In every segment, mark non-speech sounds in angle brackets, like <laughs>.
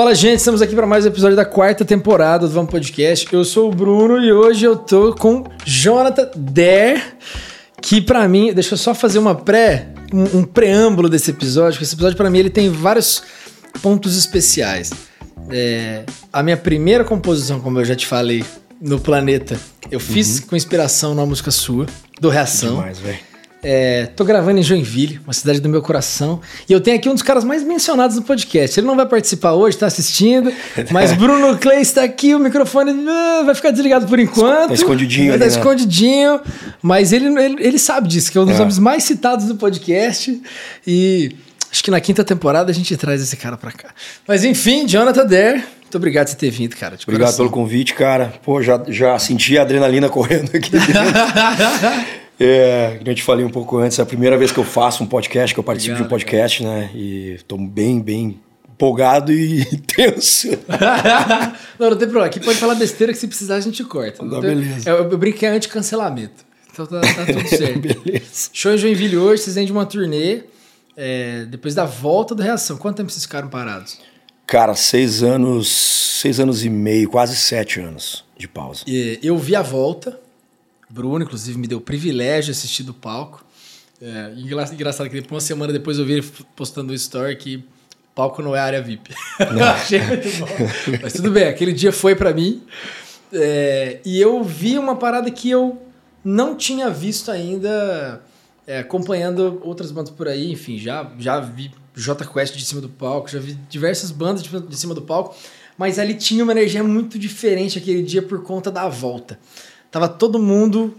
Fala, gente, estamos aqui para mais um episódio da quarta temporada do Vamos Podcast. Eu sou o Bruno e hoje eu tô com Jonathan Der, que para mim, deixa eu só fazer uma pré, um, um preâmbulo desse episódio, porque esse episódio para mim ele tem vários pontos especiais. É, a minha primeira composição, como eu já te falei, no planeta, eu fiz Uhum. com inspiração numa música sua, do Reação. Demais, velho. É, tô gravando em Joinville, uma cidade do meu coração. E eu tenho aqui um dos caras mais mencionados no podcast. Ele não vai participar hoje, tá assistindo. <laughs> Mas Bruno Clay está aqui, o microfone ah, vai ficar desligado por enquanto. Tá escondidinho Tá ali, né? escondidinho. Mas ele, ele, ele sabe disso, que é um dos É. nomes mais citados do podcast. E acho que na quinta temporada a gente traz esse cara pra cá. Mas enfim, Jonathan Der, muito obrigado por você ter vindo, cara. Obrigado coração. pelo convite, cara. Pô, já, já senti a adrenalina correndo aqui <laughs> dentro. É, como eu te falei um pouco antes, é a primeira vez que eu faço um podcast, que eu participo Obrigado, de um podcast, né? E tô bem, bem empolgado e <laughs> tenso. <laughs> não, não tem problema. Aqui pode falar besteira que se precisar a gente corta. Não Tá, tem- beleza. Eu, eu brinco que é anti-cancelamento. Então tá, tá tudo <laughs> certo. Beleza. Show em Joinville hoje, vocês vêm de uma turnê. é, depois da volta do Reação. Quanto tempo vocês ficaram parados? Cara, seis anos, seis anos e meio, quase sete anos de pausa. E, eu vi a volta. Bruno, inclusive, me deu o privilégio de assistir do palco. É, engra- engraçado que depois, uma semana depois eu vi ele postando um story que palco não é área VIP. <laughs> achei muito bom. Mas tudo bem, aquele dia foi pra mim. É, e eu vi uma parada que eu não tinha visto ainda é, acompanhando outras bandas por aí. Enfim, já, já vi J Quest de cima do palco, já vi diversas bandas de, de cima do palco. Mas ali tinha uma energia muito diferente aquele dia por conta da volta. Tava todo mundo,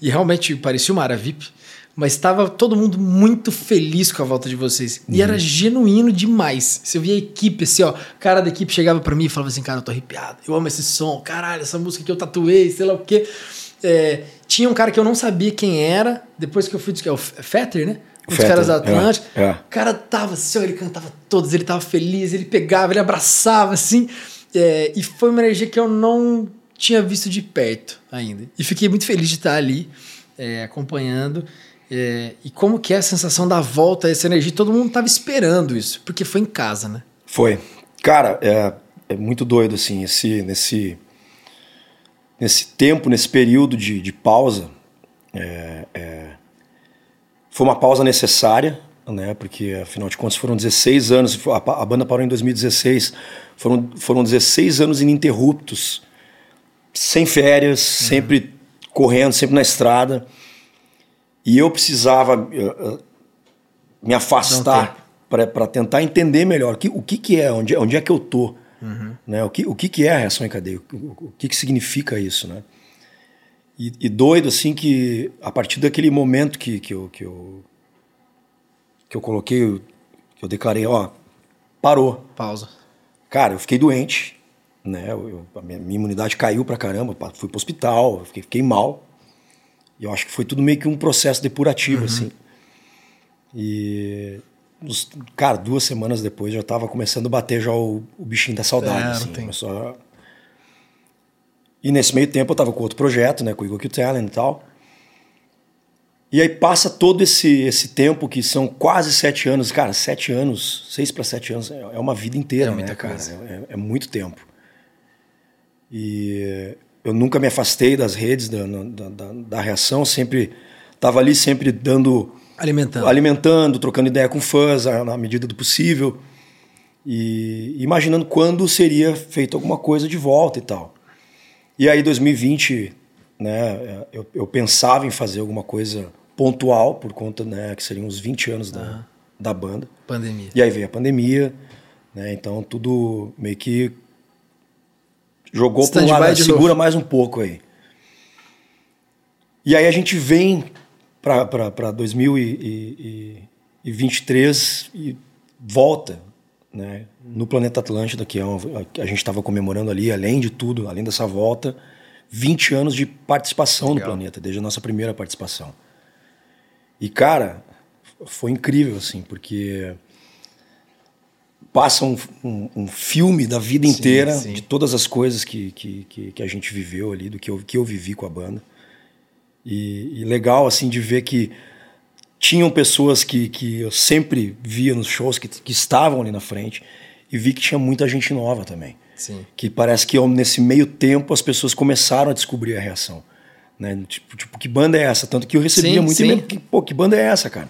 e realmente parecia uma área VIP, mas estava todo mundo muito feliz com a volta de vocês. E era genuíno demais. Você via a equipe, assim, ó, o cara da equipe chegava pra mim e falava assim, cara, eu tô arrepiado, eu amo esse som, caralho, essa música que eu tatuei, sei lá o quê. É, tinha um cara que eu não sabia quem era, depois que eu fui, é o Fetter, né? Um dos caras da é, Atlântica. é. O cara tava assim, ó, ele cantava todos, ele tava feliz, ele pegava, ele abraçava, assim. É, e foi uma energia que eu não tinha visto de perto ainda. E fiquei muito feliz de estar ali, é, acompanhando. É, e como que é a sensação da volta, essa energia? Todo mundo tava esperando isso, porque foi em casa, né? Foi. Cara, é, é muito doido, assim, esse, nesse, nesse tempo, nesse período de, de pausa. é, é, foi uma pausa necessária, né? Porque, afinal de contas, foram 16 anos. A, a banda parou em 2016. Foram, foram 16 anos ininterruptos, sem férias, sempre correndo, sempre na estrada. E eu precisava eh, me afastar para tentar entender melhor o que, o que, que é, onde, onde é que eu tô, né? O que, o que, que é a reação em cadeia, o, o- o que, que significa isso, né? E, e doido assim que a partir daquele momento que, que, eu, que, eu, que eu coloquei, que eu declarei, ó, parou. Pausa. Cara, eu fiquei doente, né? Eu, a minha, minha imunidade caiu pra caramba, fui pro hospital, fiquei, fiquei mal. E eu acho que foi tudo meio que um processo depurativo, assim. E, cara, duas semanas depois já tava começando a bater já o, o bichinho da saudade, É, assim. Começou a- E nesse meio tempo eu tava com outro projeto, né? Com o Eagle Kill Talent e tal. E aí passa todo esse, esse tempo, que são quase sete anos. Cara, sete anos, seis para sete anos, é é uma vida inteira, É muita né, cara? É, é muito tempo. E eu nunca me afastei das redes da, da, da, da reação, sempre estava ali, sempre dando, Alimentando. alimentando, trocando ideia com fãs na medida do possível. E imaginando quando seria feito alguma coisa de volta e tal. E aí, 2020, né, eu, eu pensava em fazer alguma coisa pontual, por conta né, que seriam os 20 anos da, da banda. Pandemia. E aí veio a pandemia, né, então tudo meio que jogou um Stand-by lado, de segura novo. mais um pouco aí. E aí a gente vem para 2023 e volta né, no planeta Atlântida, que é uma, que a gente estava comemorando ali, além de tudo, além dessa volta, 20 anos de participação Legal. no planeta, desde a nossa primeira participação. E, cara, foi incrível, assim, porque passa um, um- um filme da vida Sim, inteira, sim. de todas as coisas que, que, que, que a gente viveu ali, do que eu, que eu vivi com a banda. E, e legal, assim, de ver que tinham pessoas que, que eu sempre via nos shows, que, que estavam ali na frente, e vi que tinha muita gente nova também. Sim. Que parece que nesse meio tempo as pessoas começaram a descobrir a reação. Né? Tipo, tipo, que banda é essa? Tanto que eu recebia Sim, muito sim. e-mail, que, pô, que banda é essa, cara?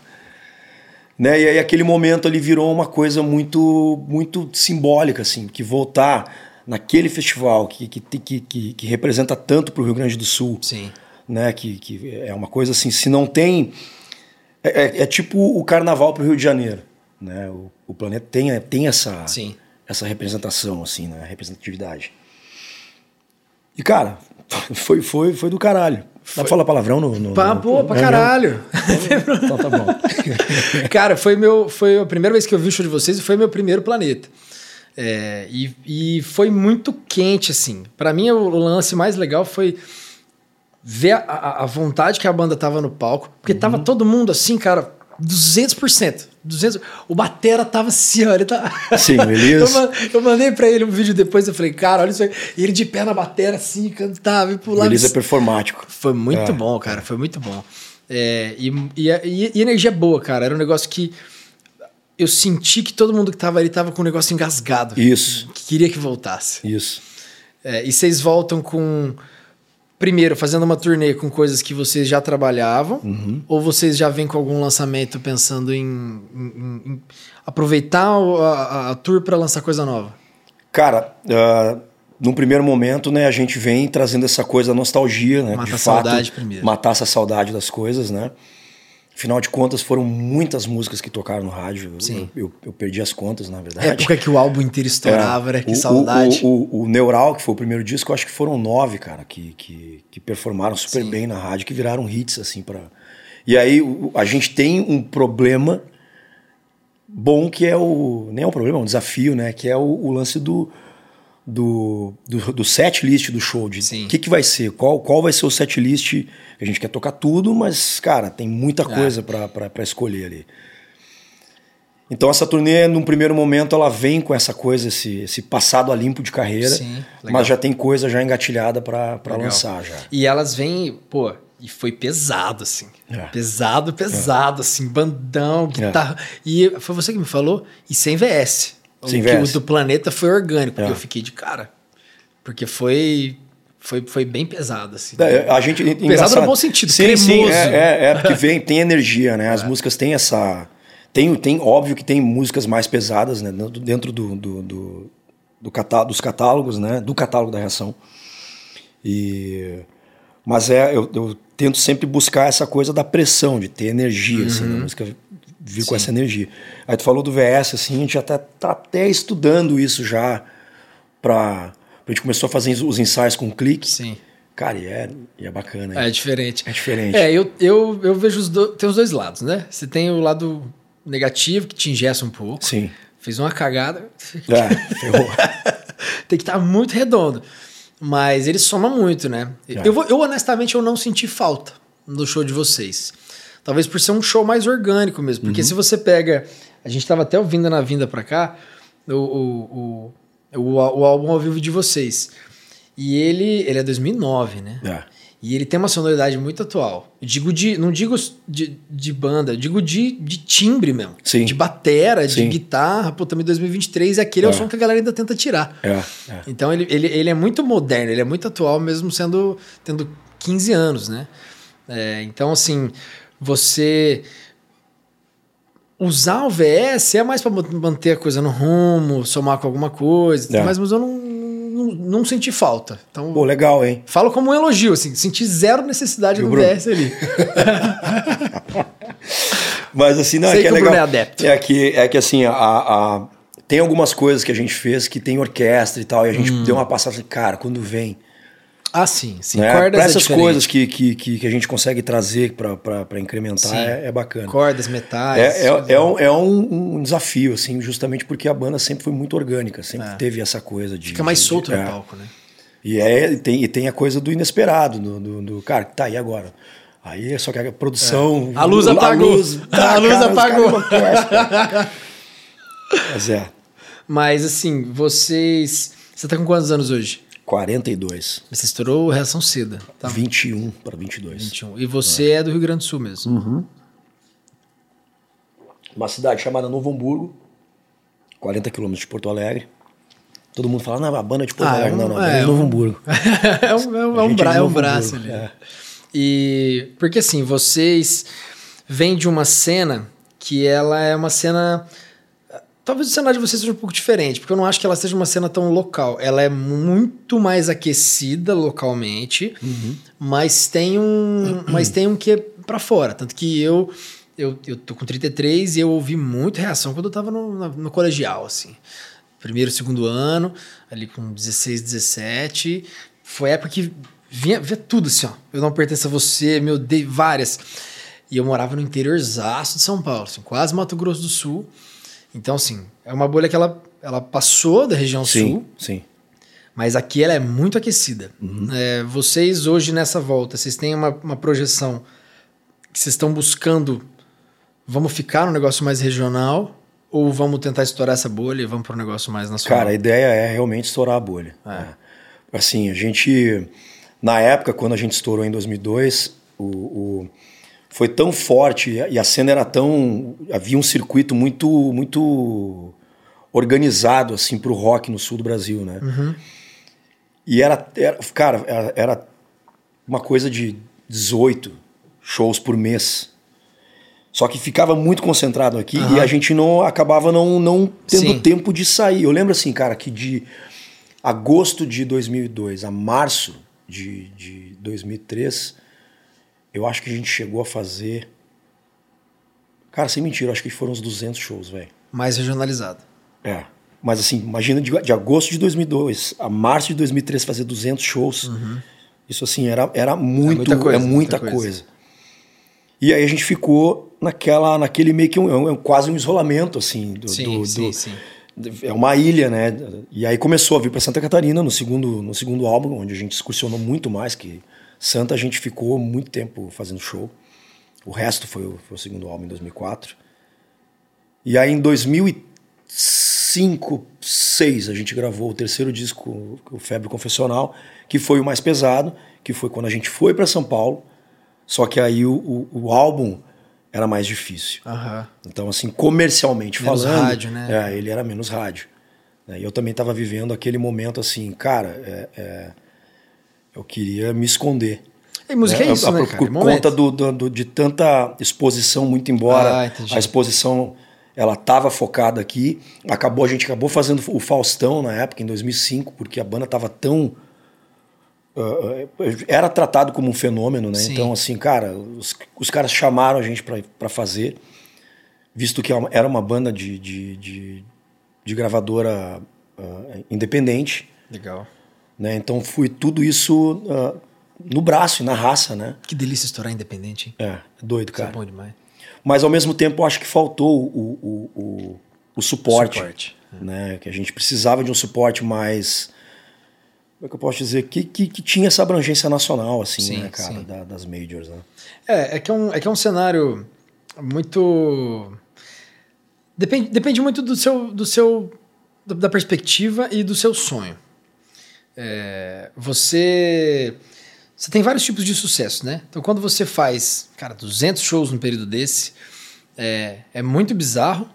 Né? E aí aquele momento ali virou uma coisa muito muito simbólica, assim, que voltar naquele festival que, que, que, que, que representa tanto para o Rio Grande do Sul, Sim. né? Que, que é uma coisa assim, se não tem. É, é- é tipo o carnaval para o Rio de Janeiro. Né? O, o planeta tem, tem essa, Sim. essa representação, assim, né? Representatividade. E, cara, <laughs> foi, foi, foi do caralho. Dá pra falar palavrão no. no Pá, pô, pra no- caralho. <laughs> Então tá bom. <laughs> Cara, foi, meu, foi a primeira vez que eu vi o show de vocês e foi meu primeiro planeta. É, e, e foi muito quente, assim. Pra mim, o lance mais legal foi ver a, a- a vontade que a banda tava no palco. Porque Uhum. tava todo mundo assim, cara, 200%. 200, o Batera tava assim, ó. Ele tá... Sim, <laughs> Elias. eu, eu mandei pra ele um vídeo depois, eu falei, cara, olha isso aí. E ele de pé na Batera, assim, cantava, e pulava. Beleza é performático. Foi muito É. bom, cara. Foi muito bom. É, e, e, e- e energia boa, cara. Era um negócio que eu senti que todo mundo que tava ali tava com um negócio engasgado. Isso, Que queria que voltasse. isso. É, e vocês voltam com. Primeiro, fazendo uma turnê com coisas que vocês já trabalhavam, Uhum. ou vocês já vêm com algum lançamento pensando em, em- em- aproveitar a, a- a tour para lançar coisa nova? Cara, ah, num primeiro momento, né, a gente vem trazendo essa coisa da nostalgia, né? Mata de a fato, saudade primeiro. Matar essa saudade das coisas, né? Afinal de contas, foram muitas músicas que tocaram no rádio. Eu- Sim. Eu, eu perdi as contas, na verdade. época que o álbum inteiro estourava, né? Que É. O- saudade. O, o, o Neural, que foi o primeiro disco, eu acho que foram nove, cara, que, que, que performaram super Sim. bem na rádio, que viraram hits, assim, para E aí o- a gente tem um problema bom que é o. Nem é um problema, é um desafio, né? Que é o, o lance do. Do, do, do set list do show, de o que, que vai ser, qual, qual vai ser o set list. A gente quer tocar tudo, mas, cara, tem muita É. coisa pra pra- pra escolher ali. Então essa turnê, num primeiro momento, ela vem com essa coisa, esse, esse passado a limpo de carreira, Sim, mas já tem coisa já engatilhada Legal. lançar já. E elas vêm, pô, e foi pesado, assim. É. Pesado, pesado, assim, bandão, guitarra. E foi você que me falou? E sem VS. O que o do planeta foi orgânico. É. Eu fiquei de cara. Porque foi. Foi, foi bem pesado, assim. É, A gente, Pesado engraçado. no bom sentido, sim, sim, cremoso. é, é, é porque <laughs> vem, tem energia, né? As músicas têm essa. Tem, tem, óbvio que tem músicas mais pesadas, né? Dentro- do, do, do, do catá- dos catálogos, né? Do catálogo da reação. E, mas é, eu, eu tento sempre buscar essa coisa da pressão, de ter energia, assim, Uhum. né? a música vir com essa energia. Aí tu falou do VS, assim, a gente já tá, tá até estudando isso já pra. A gente começou a fazer os ensaios com clique. Sim. Cara, e é, e é bacana. hein? É diferente. É diferente. É, eu, eu, eu vejo os dois. Tem os dois lados, né? Você tem o lado negativo, que te ingessa um pouco. Sim. Fez uma cagada. É, ferrou. <laughs> tem que estar muito redondo. Mas ele soma muito, né? É. Eu, vou- eu, honestamente, eu não senti falta no show de vocês. Talvez por ser um show mais orgânico mesmo. Uhum. Porque se você pega. A gente tava até ouvindo na vinda pra cá o, o, o, o, o álbum ao vivo de vocês. E ele, ele é 2009, né? É. E ele tem uma sonoridade muito atual. Eu digo de, não digo de, de banda, digo de, de timbre mesmo. Sim. De batera, de Sim. guitarra. Pô, também 2023, aquele é. o É. som que a galera ainda tenta tirar. É, é. Então ele, ele, ele é muito moderno, ele é muito atual, mesmo sendo tendo 15 anos, né? É, então, assim, você usar o VS é mais para manter a coisa no rumo, somar com alguma coisa, É. mas, mas eu não, não, não senti falta. Então, Pô, legal, hein? falo como um elogio, assim, senti zero necessidade do? VS ali. <laughs> Mas assim, não, Sei é que é que o Bruno legal. é adepto. É que, é que assim, a, a- tem algumas coisas que a gente fez que tem orquestra e tal, e a Hum. gente deu uma passada cara, quando vem. Ah, sim, sim. né? Cordas pra é essas diferente. coisas que, que, que, a gente consegue trazer pra incrementar é, é bacana. Cordas, metais. É, é, é, um, é um, um desafio, assim, justamente porque a banda sempre foi muito orgânica, sempre É. teve essa coisa de. Fica mais de- solto de- no é. palco, né? E, é, e tem, e tem a coisa do inesperado, do, do, do- cara, tá, e agora? Aí só que a produção. A luz apagou. tá, <laughs> A luz cara, apagou. enlouquecem. <laughs> Mas é, Mas assim, vocês. Você tá com quantos anos hoje? 42. Você estourou reação cedo. Tá? 21 para 22. 21. E você é do Rio Grande do Sul mesmo. Uma cidade chamada Novo Hamburgo, 40 quilômetros de Porto Alegre. Todo mundo fala, não, a banda é de Porto Ah, Alegre. é um- não, não, é é um- Novo Hamburgo. <laughs> é um, é um, gente bra- é de é um braço Hamburgo, ali. é. E porque assim, vocês vêm de uma cena que ela é uma cena. Talvez o cenário de vocês seja um pouco diferente, porque eu não acho que ela seja uma cena tão local. Ela é muito mais aquecida localmente, Uhum. mas tem um. <clears throat> mas tem um que é pra fora. Tanto que eu. Eu, eu tô com 33 e eu ouvi muita reação quando eu tava no, na- no colegial, assim. Primeiro, segundo ano, ali com 16, 17. Foi a época que vinha, vinha tudo assim, ó. Eu não pertenço a você, meu Deus, várias. E eu morava no interiorzaço de São Paulo, assim, quase Mato Grosso do Sul. Então, assim, é uma bolha que ela, ela passou da região sul, Sim, sim. mas aqui ela é muito aquecida. É, vocês hoje nessa volta, vocês têm uma, uma projeção que vocês estão buscando, vamos ficar no negócio mais regional ou vamos tentar estourar essa bolha e vamos para um negócio mais nacional? Cara, a ideia é realmente estourar a bolha. né? Assim, a gente, na época, quando a gente estourou em 2002, o, o- foi tão forte e a- cena era tão. Havia um circuito muito, muito organizado assim para o rock no sul do Brasil, né? E era, era- cara, era, era uma coisa de 18 shows por mês. Só que ficava muito concentrado aqui e a gente não acabava não, não tendo Sim. tempo de sair. Eu lembro assim, cara, que de agosto de 2002 a março de, de 2003, eu acho que a gente chegou a fazer. Cara, sem mentira, acho que foram uns 200 shows, velho. Mais regionalizado. É. Mas assim, imagina de, de agosto de 2002 a março de 2003 fazer 200 shows. Isso assim, era, era muito, muita coisa, é muita, muita coisa. coisa. E aí a gente ficou naquela, naquele meio que um, é um- quase um isolamento, assim. Do, Sim, do- sim, do- sim. É uma ilha, né? E aí começou a vir para Santa Catarina no segundo, no segundo álbum, onde a gente excursionou muito mais que Santa. A gente ficou muito tempo fazendo show. O resto foi o, foi o segundo álbum em 2004. E aí em 2005, 2006, a gente gravou o terceiro disco, o Febre Confessional, que foi o mais pesado, que foi quando a gente foi para São Paulo. Só que aí o, o, o álbum era mais difícil. Aham. Então, assim, comercialmente Menos falando. rádio, né? É, ele era menos rádio. né? E eu também estava vivendo aquele momento assim, cara, é- é, eu queria me esconder. E música né? é isso, A- né, por, cara? por É conta do, do- de tanta exposição, muito embora Ah, a exposição ela estava focada aqui, acabou a gente acabou fazendo o Faustão na época em 2005, porque a banda estava tão ah, era tratado como um fenômeno, né? Sim. Então assim, cara, os, os caras chamaram a gente para fazer, visto que era uma banda de, de, de, de gravadora ah, independente, Legal. Né? Então fui tudo isso ah, no braço e na raça, né? Que delícia estourar independente, hein? É, é doido, Isso é cara. bom demais. Mas ao mesmo tempo acho que faltou o, o, o, o suporte, Suporte, né? Que a gente precisava de um suporte mais como é que eu posso dizer que, que, que tinha essa abrangência nacional assim, Sim, né, cara, da- das majors, né? É, é que é um, é que é um cenário muito. Depende, depende muito do seu, do seu. da perspectiva e do seu sonho. É, você. Você tem vários tipos de sucesso, né? Então, quando você faz, cara, 200 shows num período desse, é, é muito bizarro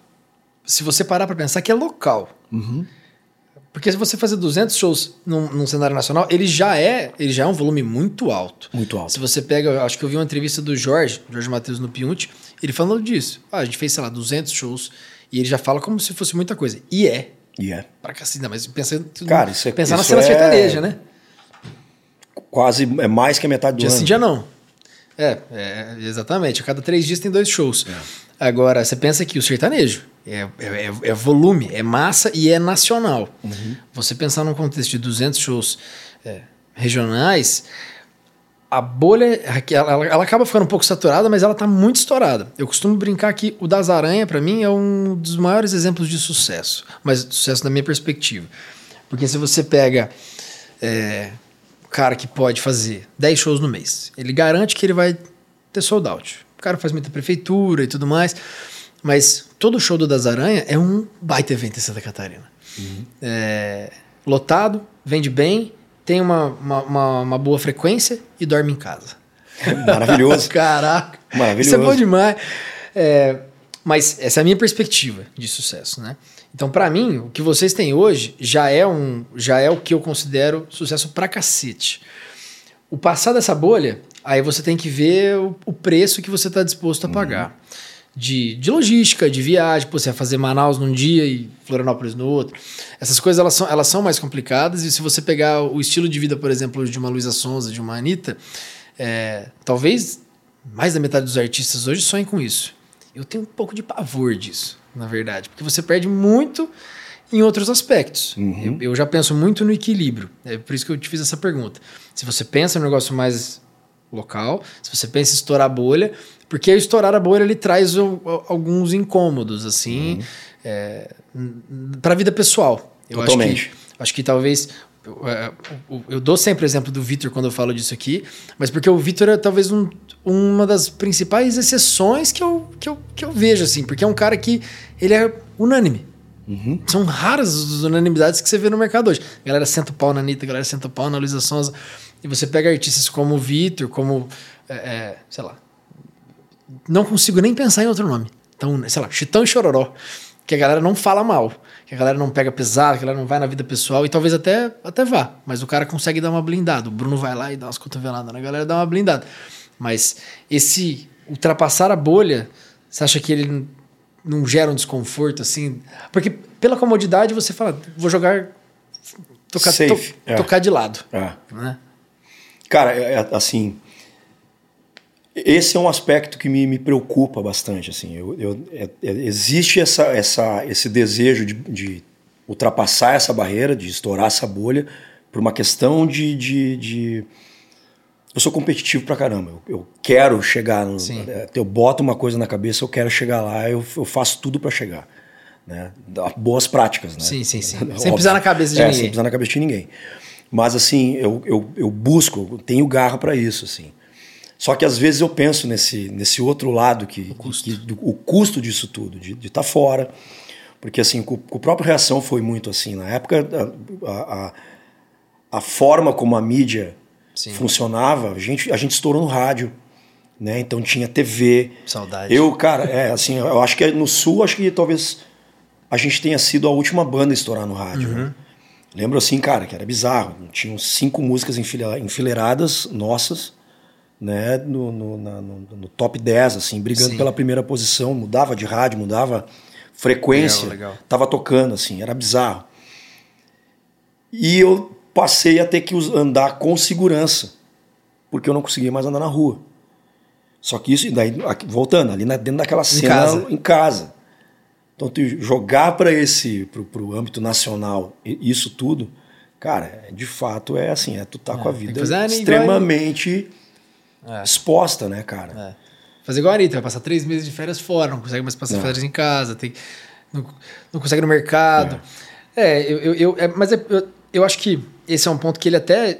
se você parar pra pensar que é local. Porque se você fazer 200 shows num, num cenário nacional, ele já é ele já é um volume muito alto. Muito alto. Se você pega, acho que eu vi uma entrevista do Jorge, Jorge Matheus no Piunte, ele falando disso. Ah, a gente fez, sei lá, 200 shows e ele já fala como se fosse muita coisa. E é. E é Pra cacete, mas pensando, Cara, isso é- pensar na isso cena é- sertaneja, né? quase é mais que a metade do Dia ano. sim, dia não. É, é, exatamente. A cada três dias tem dois shows. Agora, você pensa que o sertanejo é, é, é- é volume, é massa e é nacional. Você pensar num contexto de 200 shows é, regionais, a bolha, ela, ela- acaba ficando um pouco saturada, mas ela tá muito estourada. Eu costumo brincar que o Das Aranha, para mim, é um dos maiores exemplos de sucesso. Mas sucesso da minha perspectiva. Porque se você pega é, o cara que pode fazer 10 shows no mês, ele garante que ele vai ter sold out. O cara faz muita prefeitura e tudo mais, mas todo show do Das Aranha é um baita evento em Santa Catarina. É, lotado, vende bem, tem uma, uma, uma- uma boa frequência e dorme em casa. <laughs> Maravilhoso. Caraca. Maravilhoso. Isso é bom demais. É, Mas essa é a minha perspectiva de sucesso, né? Então, para mim, o que vocês têm hoje já é um, já é o que eu considero sucesso pra cacete. O passar dessa bolha, aí você tem que ver o, o preço que você está disposto a pagar. Uhum. De, de logística, de viagem, pô, você vai fazer Manaus num dia e Florianópolis no outro. Essas coisas elas são, elas são mais complicadas, e se você pegar o estilo de vida, por exemplo, de uma Luísa Sonza, de uma Anitta, é, talvez mais da metade dos artistas hoje sonhem com isso. Eu tenho um pouco de pavor disso, na verdade, porque você perde muito em outros aspectos. Uhum. Eu, eu, já penso muito no equilíbrio. É por isso que eu te fiz essa pergunta. Se você pensa no negócio mais local, se você pensa em estourar a bolha, porque estourar a bolha ele traz o, o, alguns incômodos, assim, uhum. é, para a vida pessoal. Eu Totalmente. Acho que, acho que talvez eu, é, eu, dou sempre o exemplo do Vitor quando eu falo disso aqui, mas porque o Vitor é talvez um, uma das principais exceções que eu, que, eu, que eu vejo, assim, porque é um cara que ele é unânime. Uhum. São raras as unanimidades que você vê no mercado hoje. A galera senta o pau na Anitta, galera senta o pau na Luísa Sonza. E você pega artistas como o Vitor, como, é, é, sei lá, não consigo nem pensar em outro nome. Então, sei lá, Chitão e Chororó, que a galera não fala mal, que a galera não pega pesado, que a galera não vai na vida pessoal e talvez até, até vá, mas o cara consegue dar uma blindada. O Bruno vai lá e dá umas cotoveladas na galera, dá uma blindada. Mas esse ultrapassar a bolha, você acha que ele não gera um desconforto assim? Porque pela comodidade você fala, vou jogar tocar, Safe, to, é. tocar de lado, é. né? Cara, é, é, assim, esse é um aspecto que me, me preocupa bastante. Assim, eu, eu é, é, existe essa, essa, esse desejo de, de, ultrapassar essa barreira, de estourar essa bolha, por uma questão de, de, de eu sou competitivo pra caramba. Eu, eu quero chegar. No, é, eu boto uma coisa na cabeça, eu quero chegar lá, eu, eu faço tudo para chegar. Né? Boas práticas, né? Sim, sim, sim. <laughs> sem pisar na cabeça de é, ninguém. Sem pisar na cabeça de ninguém. Mas assim, eu, eu, eu busco, eu tenho garra para isso, assim. Só que às vezes eu penso nesse, nesse outro lado, que o custo, que, do, o custo disso tudo, de estar tá fora. Porque assim, o próprio Reação foi muito assim. Na época, a, a, a forma como a mídia Sim. funcionava, a gente, a gente estourou no rádio. Né? Então tinha TV. Saudade. Eu, cara, é assim, eu acho que no sul, acho que talvez a gente tenha sido a última banda a estourar no rádio. Uhum. Né? Lembro assim, cara, que era bizarro. Tinham cinco músicas enfileiradas nossas né, no, no, na, no, no, top 10, assim, brigando Sim. pela primeira posição, mudava de rádio, mudava frequência, legal, legal. tava tocando, assim, era bizarro. E eu passei a ter que andar com segurança, porque eu não conseguia mais andar na rua. Só que isso, daí, voltando, ali dentro daquela cena, em casa. Em casa. Então, jogar para esse, pro, pro âmbito nacional, isso tudo, cara, de fato é assim, é tu tá é, com a vida extremamente é. exposta, né, cara? É. Fazer igual a Anitta, vai passar três meses de férias fora, não consegue mais passar férias em casa, tem, não, não consegue no mercado. É, é eu, eu, eu é, mas é, eu, eu acho que esse é um ponto que ele até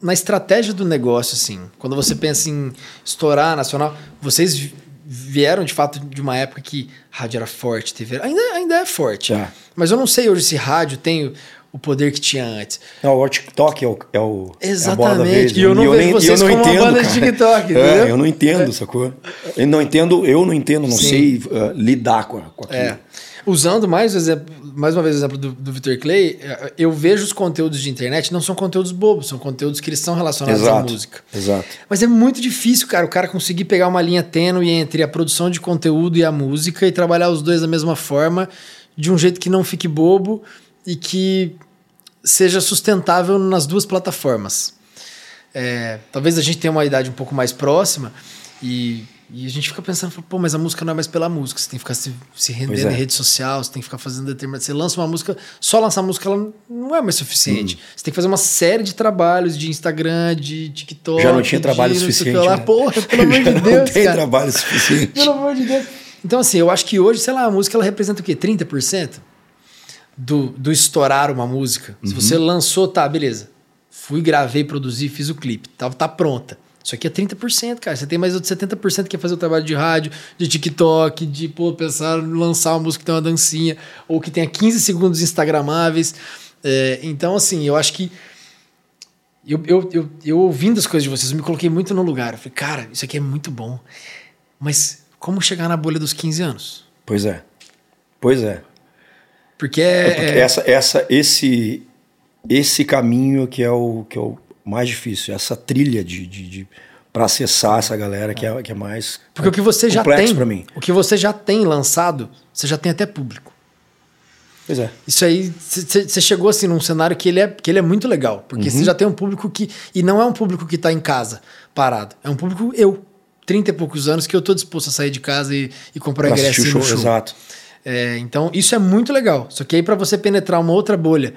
na estratégia do negócio, assim, quando você pensa em estourar nacional, vocês vieram de fato de uma época que rádio era forte, TV ainda, ainda é forte. É. Mas eu não sei hoje se rádio tem o poder que tinha antes. Não, o TikTok é o, é o Exatamente. É e eu não e eu vejo nem, vocês eu não como entendo, uma banda de TikTok. É, eu não entendo, é. sacou? Eu não entendo, eu não entendo, não Sim. sei uh, lidar com, com aquilo. É. Usando mais, exemplo, mais uma vez o exemplo do, do Victor Clay, é, eu vejo os conteúdos de internet, não são conteúdos bobos, são conteúdos que eles são relacionados exato, à música. Exato. Mas é muito difícil, cara, o cara conseguir pegar uma linha tênue entre a produção de conteúdo e a música e trabalhar os dois da mesma forma, de um jeito que não fique bobo e que seja sustentável nas duas plataformas. É, talvez a gente tenha uma idade um pouco mais próxima e, e a gente fica pensando, pô, mas a música não é mais pela música, você tem que ficar se, se rendendo é. em rede social, você tem que ficar fazendo determinado. Você lança uma música, só lançar música ela não é mais suficiente. Hum. Você tem que fazer uma série de trabalhos de Instagram, de TikTok. Já não tinha trabalho suficiente. Lá. Né? Porra, pelo amor <laughs> de Deus. Não tem cara. trabalho suficiente. Pelo amor de Deus. Então, assim, eu acho que hoje, sei lá, a música ela representa o quê? 30%? Do, do estourar uma música. Uhum. Se você lançou, tá, beleza. Fui, gravei, produzi, fiz o clipe. Tá, tá pronta. Isso aqui é 30%, cara. Você tem mais outros 70% que é fazer o trabalho de rádio, de TikTok, de pô, pensar em lançar uma música que tem uma dancinha, ou que tenha 15 segundos instagramáveis. É, então, assim, eu acho que. Eu, eu, eu, eu ouvindo as coisas de vocês, eu me coloquei muito no lugar. Eu falei, cara, isso aqui é muito bom. Mas como chegar na bolha dos 15 anos? Pois é. Pois é. Porque é. É porque essa, essa, esse, esse caminho que é o, que é o mais difícil, essa trilha de, de, de para acessar essa galera que é, que é mais Porque o que você já tem, pra mim. o que você já tem lançado, você já tem até público. Pois é. Isso aí, você chegou assim num cenário que ele é, que ele é muito legal, porque você já tem um público que e não é um público que tá em casa parado, é um público eu, 30 e poucos anos que eu tô disposto a sair de casa e, e comprar Pra ingresso show, show. exato. É, então, isso é muito legal. Só que aí, para você penetrar uma outra bolha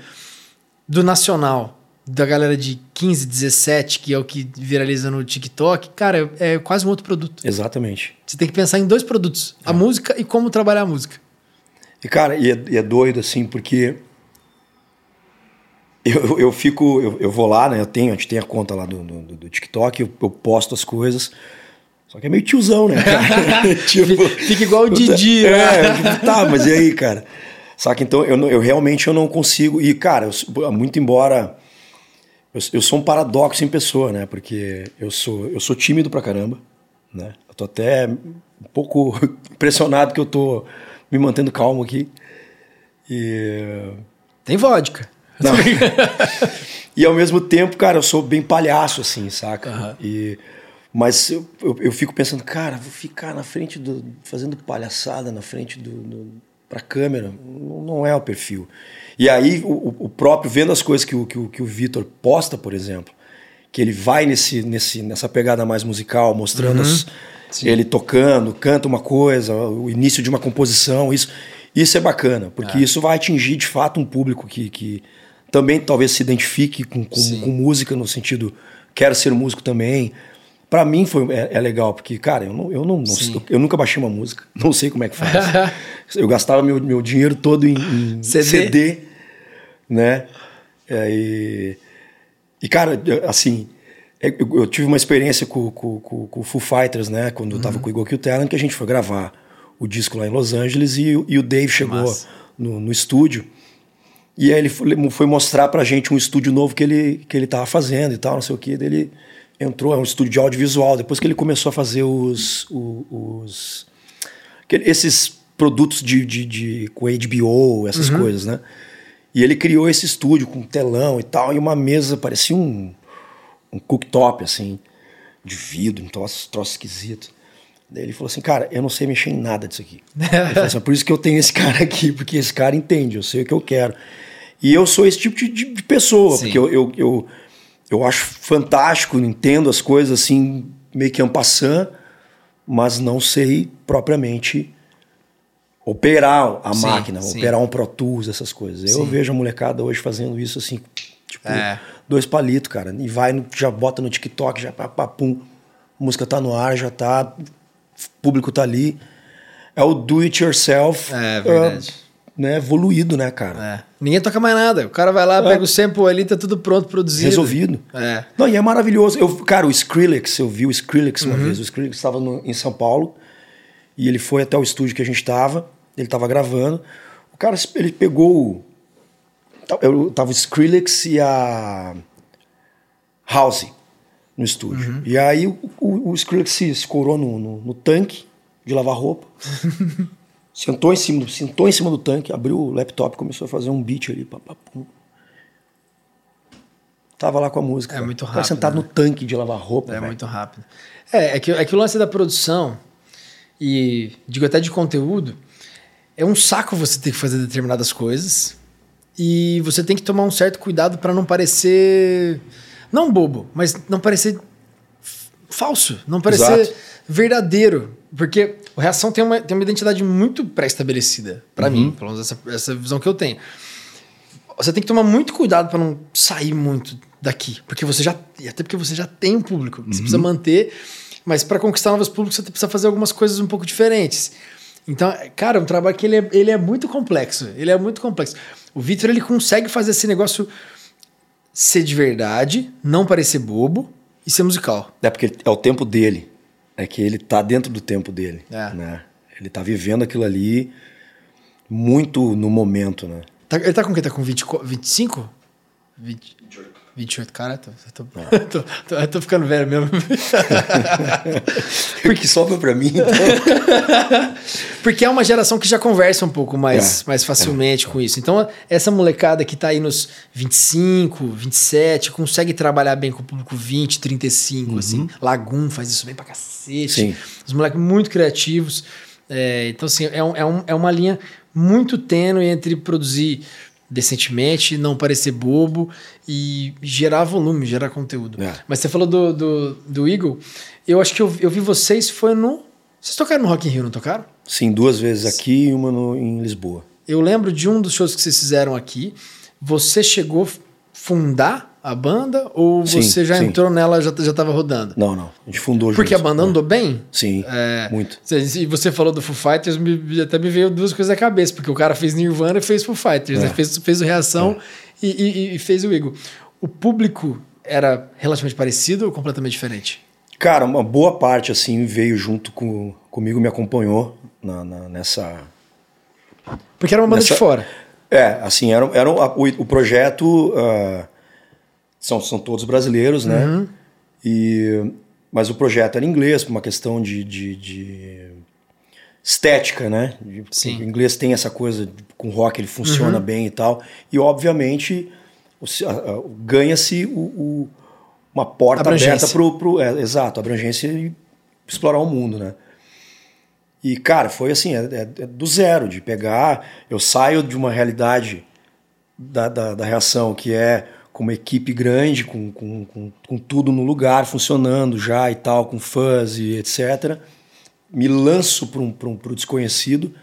do nacional, da galera de 15, 17, que é o que viraliza no TikTok, cara, é, é quase um outro produto. Exatamente. Você tem que pensar em dois produtos: a música e como trabalhar a música. E, cara, e é, e é doido, assim, porque eu, eu fico, eu, eu vou lá, né? Eu tenho, a gente tem a conta lá do, do, do TikTok, eu, eu posto as coisas. Só que é meio tiozão, né, cara? <laughs> tipo, Fica igual o Didi, é, né? tipo, tá, mas e aí, cara? Saca? Então, eu, eu realmente eu não consigo. E, cara, eu muito embora. Eu, eu sou um paradoxo em pessoa, né? Porque eu sou, eu sou tímido pra caramba, né? Eu tô até um pouco <laughs> impressionado que eu tô me mantendo calmo aqui. E. Tem vodka. Não. <laughs> e ao mesmo tempo, cara, eu sou bem palhaço, assim, saca? Aham. E, mas eu, eu, eu fico pensando, cara, vou ficar na frente do. fazendo palhaçada na frente do. do pra câmera. Não, não é o perfil. E aí, o, o próprio, vendo as coisas que o, que o, que o Vitor posta, por exemplo, que ele vai nesse, nesse, nessa pegada mais musical, mostrando as- ele tocando, canta uma coisa, o início de uma composição, isso, isso é bacana, porque isso vai atingir de fato um público que, que também talvez se identifique com, com, com música no sentido quero ser músico também. Pra mim foi, é, é legal, porque, cara, eu, não, eu, não, não eu nunca baixei uma música, <laughs> não sei como é que faz. <laughs> eu gastava meu, meu dinheiro todo em, em CD. CD, né? É, e, e, cara, assim, eu, eu tive uma experiência com, com, com, com o Foo Fighters, né? Quando eu tava com o Igor Kill Talent, que a gente foi gravar o disco lá em Los Angeles e, o- e o Dave chegou no, no estúdio. E aí ele foi, foi mostrar pra gente um estúdio novo que ele, que ele tava fazendo e tal, não sei o que. Daí ele entrou, é um estúdio de audiovisual. Depois que ele começou a fazer os. os aquele- esses produtos de, de, de- com HBO, essas coisas, né? E ele criou esse estúdio com telão e tal, e uma mesa, parecia um, um cooktop, assim, de vidro, um troço, troço esquisito. Daí ele falou assim, cara, eu não sei mexer em nada disso aqui. <laughs> Ele falou assim, por isso que eu tenho esse cara aqui, porque esse cara entende, eu sei o que eu quero. E eu sou esse tipo de, de- de pessoa, Sim. porque eu, eu, eu, eu acho fantástico, entendo as coisas assim, meio que en passant, mas não sei propriamente operar a Sim, máquina, sim. operar um Pro Tools, essas coisas. Eu Sim. vejo a molecada hoje fazendo isso assim, tipo, É. dois palitos, cara. E vai, já bota no TikTok, já pá, pá, pum. A música tá no ar, já tá. O público tá ali. É o do it yourself. É, verdade. ah, né, evoluído, né, cara? É. Ninguém toca mais nada. O cara vai lá, pega o sample ali, tá tudo pronto, produzido. Resolvido. É. Não, e é maravilhoso. Eu, cara, o Skrillex, eu vi o Skrillex Uhum. uma vez. O Skrillex estava em São Paulo e ele foi até o estúdio que a gente tava. Ele tava gravando. O cara, ele pegou. Eu tava o Skrillex e a House no estúdio. Uhum. E aí o, o, o Skrillex se escorou no, no, no tanque de lavar roupa. <laughs> sentou, em cima do, sentou em cima do tanque, abriu o laptop e começou a fazer um beat ali. Pá, pá. Tava lá com a música. É cara. muito rápido, sentado né? no tanque de lavar roupa. É velho. muito rápido. É, é que, é que o lance da produção, e digo até de conteúdo, é um saco você ter que fazer determinadas coisas. E você tem que tomar um certo cuidado para não parecer. Não bobo, mas não parecer falso, não parecer Exato. Verdadeiro. Porque o Reação tem uma, tem uma identidade muito pré-estabelecida, para Uhum. mim, pelo menos essa, essa visão que eu tenho. Você tem que tomar muito cuidado para não sair muito daqui, porque você já e até porque você já tem um público que você precisa manter, mas para conquistar novos públicos você precisa fazer algumas coisas um pouco diferentes. Então, cara, é um trabalho que ele é, ele é muito complexo, ele é muito complexo. O Victor ele consegue fazer esse negócio ser de verdade, não parecer bobo e ser musical. É porque é o tempo dele. É que ele tá dentro do tempo dele. É. Né? Ele tá vivendo aquilo ali muito no momento, né? Tá- ele tá com quem? Tá com 20, 25? 20, 28, cara, tô, tô, <laughs> tô, tô, eu tô ficando velho mesmo. <laughs> Porque sobra pra mim, então. <laughs> Porque é uma geração que já conversa um pouco mais, é, mais facilmente é, com isso. Então, essa molecada que tá aí nos 25, 27, consegue trabalhar bem com o público 20, 35, uhum. assim. Lagum faz isso bem pra cacete. Sim. Os moleques muito criativos. É, então, assim, é, um, é, um, é uma linha muito tênue entre produzir decentemente, não parecer bobo e gerar volume, gerar conteúdo. É. Mas você falou do, do, do, Eagle, eu acho que eu, eu vi vocês, foi no... Vocês tocaram no Rock in Rio, não tocaram? Sim, duas vezes aqui e uma no, em Lisboa. Eu lembro de um dos shows que vocês fizeram aqui, você chegou a fundar a banda ou sim, você já sim. entrou nela já já estava rodando? Não, não. A gente fundou Porque juntos. a banda andou bem? Sim, é, muito. E você falou do Foo Fighters, me, até me veio duas coisas na cabeça, porque o cara fez Nirvana e fez Foo Fighters, é. né? fez, fez o Reação é. e, e, e, fez o Eagle. O público era relativamente parecido ou completamente diferente? Cara, uma boa parte assim veio junto com, comigo, me acompanhou na, na nessa... Porque era uma banda nessa... de fora. É, assim, era, era o, o projeto... Uh, são, são todos brasileiros, né? Uhum. E, mas o projeto era em inglês, por uma questão de, de, de estética, né? Sim. O inglês tem essa coisa, com rock ele funciona uhum. bem e tal. E, obviamente, ganha-se o, o, uma porta abrangência. aberta pro, pro é, exato, abrangência e explorar o mundo, né? E, cara, foi assim, é, é, é, do zero, de pegar. Eu saio de uma realidade da, da, da reação que é com uma equipe grande, com, com, com, com, tudo no lugar, funcionando já e tal, com fãs e etc. Me lanço para um, um, o desconhecido,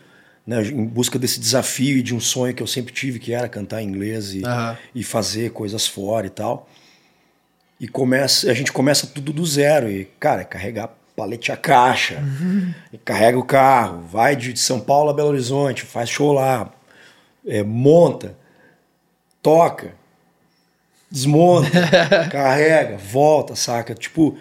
né, em busca desse desafio e de um sonho que eu sempre tive, que era cantar em inglês e, uhum. e fazer coisas fora e tal. E começa, a gente começa tudo do zero. E, cara, é carregar palete a caixa, uhum. <laughs> carrega o carro, vai de São Paulo a Belo Horizonte, faz show lá, é, monta, toca desmonta, <laughs> carrega, volta, saca? Tipo,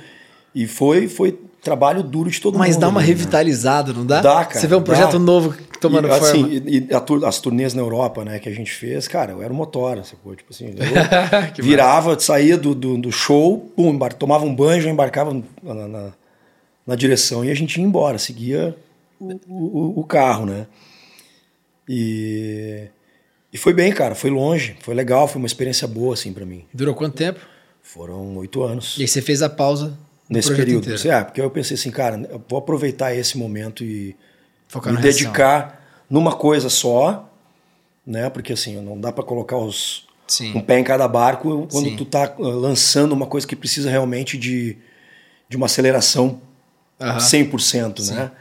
e foi, foi trabalho duro de todo Mas mundo. Mas dá uma né? revitalizada, não dá? Dá, cara. Você vê um projeto dá. novo tomando e, forma. Assim, e, e as turnês na Europa, né, que a gente fez, cara, eu era um motor, sacou? Tipo assim, <laughs> virava, massa. saía do, do, do, show, pum, tomava um banho, já embarcava na, na, na, direção e a gente ia embora, seguia o, o, o carro, né? E e foi bem, cara, foi longe, foi legal, foi uma experiência boa, assim, para mim. Durou quanto tempo? Foram oito anos. E aí você fez a pausa Nesse período. Inteiro. É, porque eu pensei assim, cara, eu vou aproveitar esse momento e Focar me dedicar numa coisa só, né? Porque assim, não dá para colocar os, Sim. um pé em cada barco quando Sim. tu tá uh, lançando uma coisa que precisa realmente de, de uma aceleração uhum. 100%, Sim. né?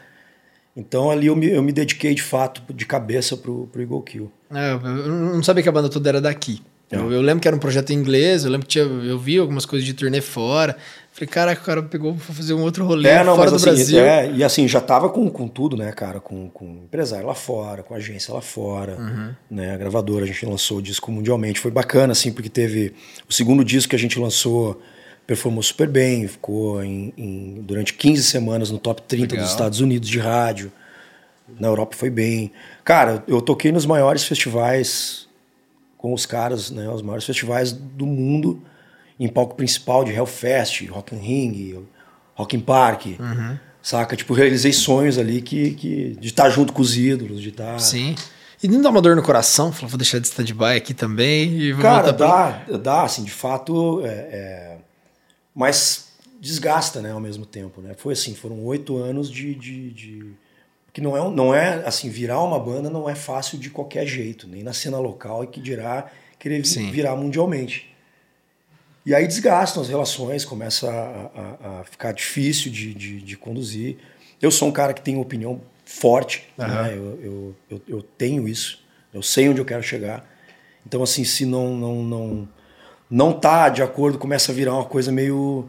Então ali eu me, eu me dediquei de fato, de cabeça pro, pro Eagle Kill. É, eu não sabia que a banda toda era daqui. É. Eu, eu, lembro que era um projeto em inglês, eu lembro que tinha, eu vi algumas coisas de turnê fora. Falei, caraca, o cara pegou pra fazer um outro rolê é, não, fora do assim, Brasil. É, e assim, já tava com, com tudo, né, cara? Com, com empresário lá fora, com agência lá fora, uhum. né? A gravadora, a gente lançou o disco mundialmente. Foi bacana, assim, porque teve o segundo disco que a gente lançou performou super bem, ficou em, em durante 15 semanas no top 30 Legal. dos Estados Unidos de rádio. Na Europa foi bem. Cara, eu toquei nos maiores festivais com os caras, né? Os maiores festivais do mundo em palco principal de Hellfest, Rock in Ring, Rock in Park. Uhum. Saca? Tipo, realizei sonhos ali que, que de estar junto com os ídolos, de estar. Sim. E não dá uma dor no coração? Falou, vou deixar de stand-by aqui também. E vou Cara, dá, pra... dá, assim, de fato. É, é... Mas desgasta, né, ao mesmo tempo, né? Foi assim, foram oito anos de, de, de que não é, não é assim, virar uma banda não é fácil de qualquer jeito, nem na cena local e que dirá querer Sim. virar mundialmente. E aí desgastam as relações, começa a, a, a ficar difícil de, de, de, conduzir. Eu sou um cara que tem opinião forte, uhum. né? eu, eu, eu, eu, tenho isso, eu sei onde eu quero chegar. Então, assim, se não, não, não, não tá de acordo, começa a virar uma coisa meio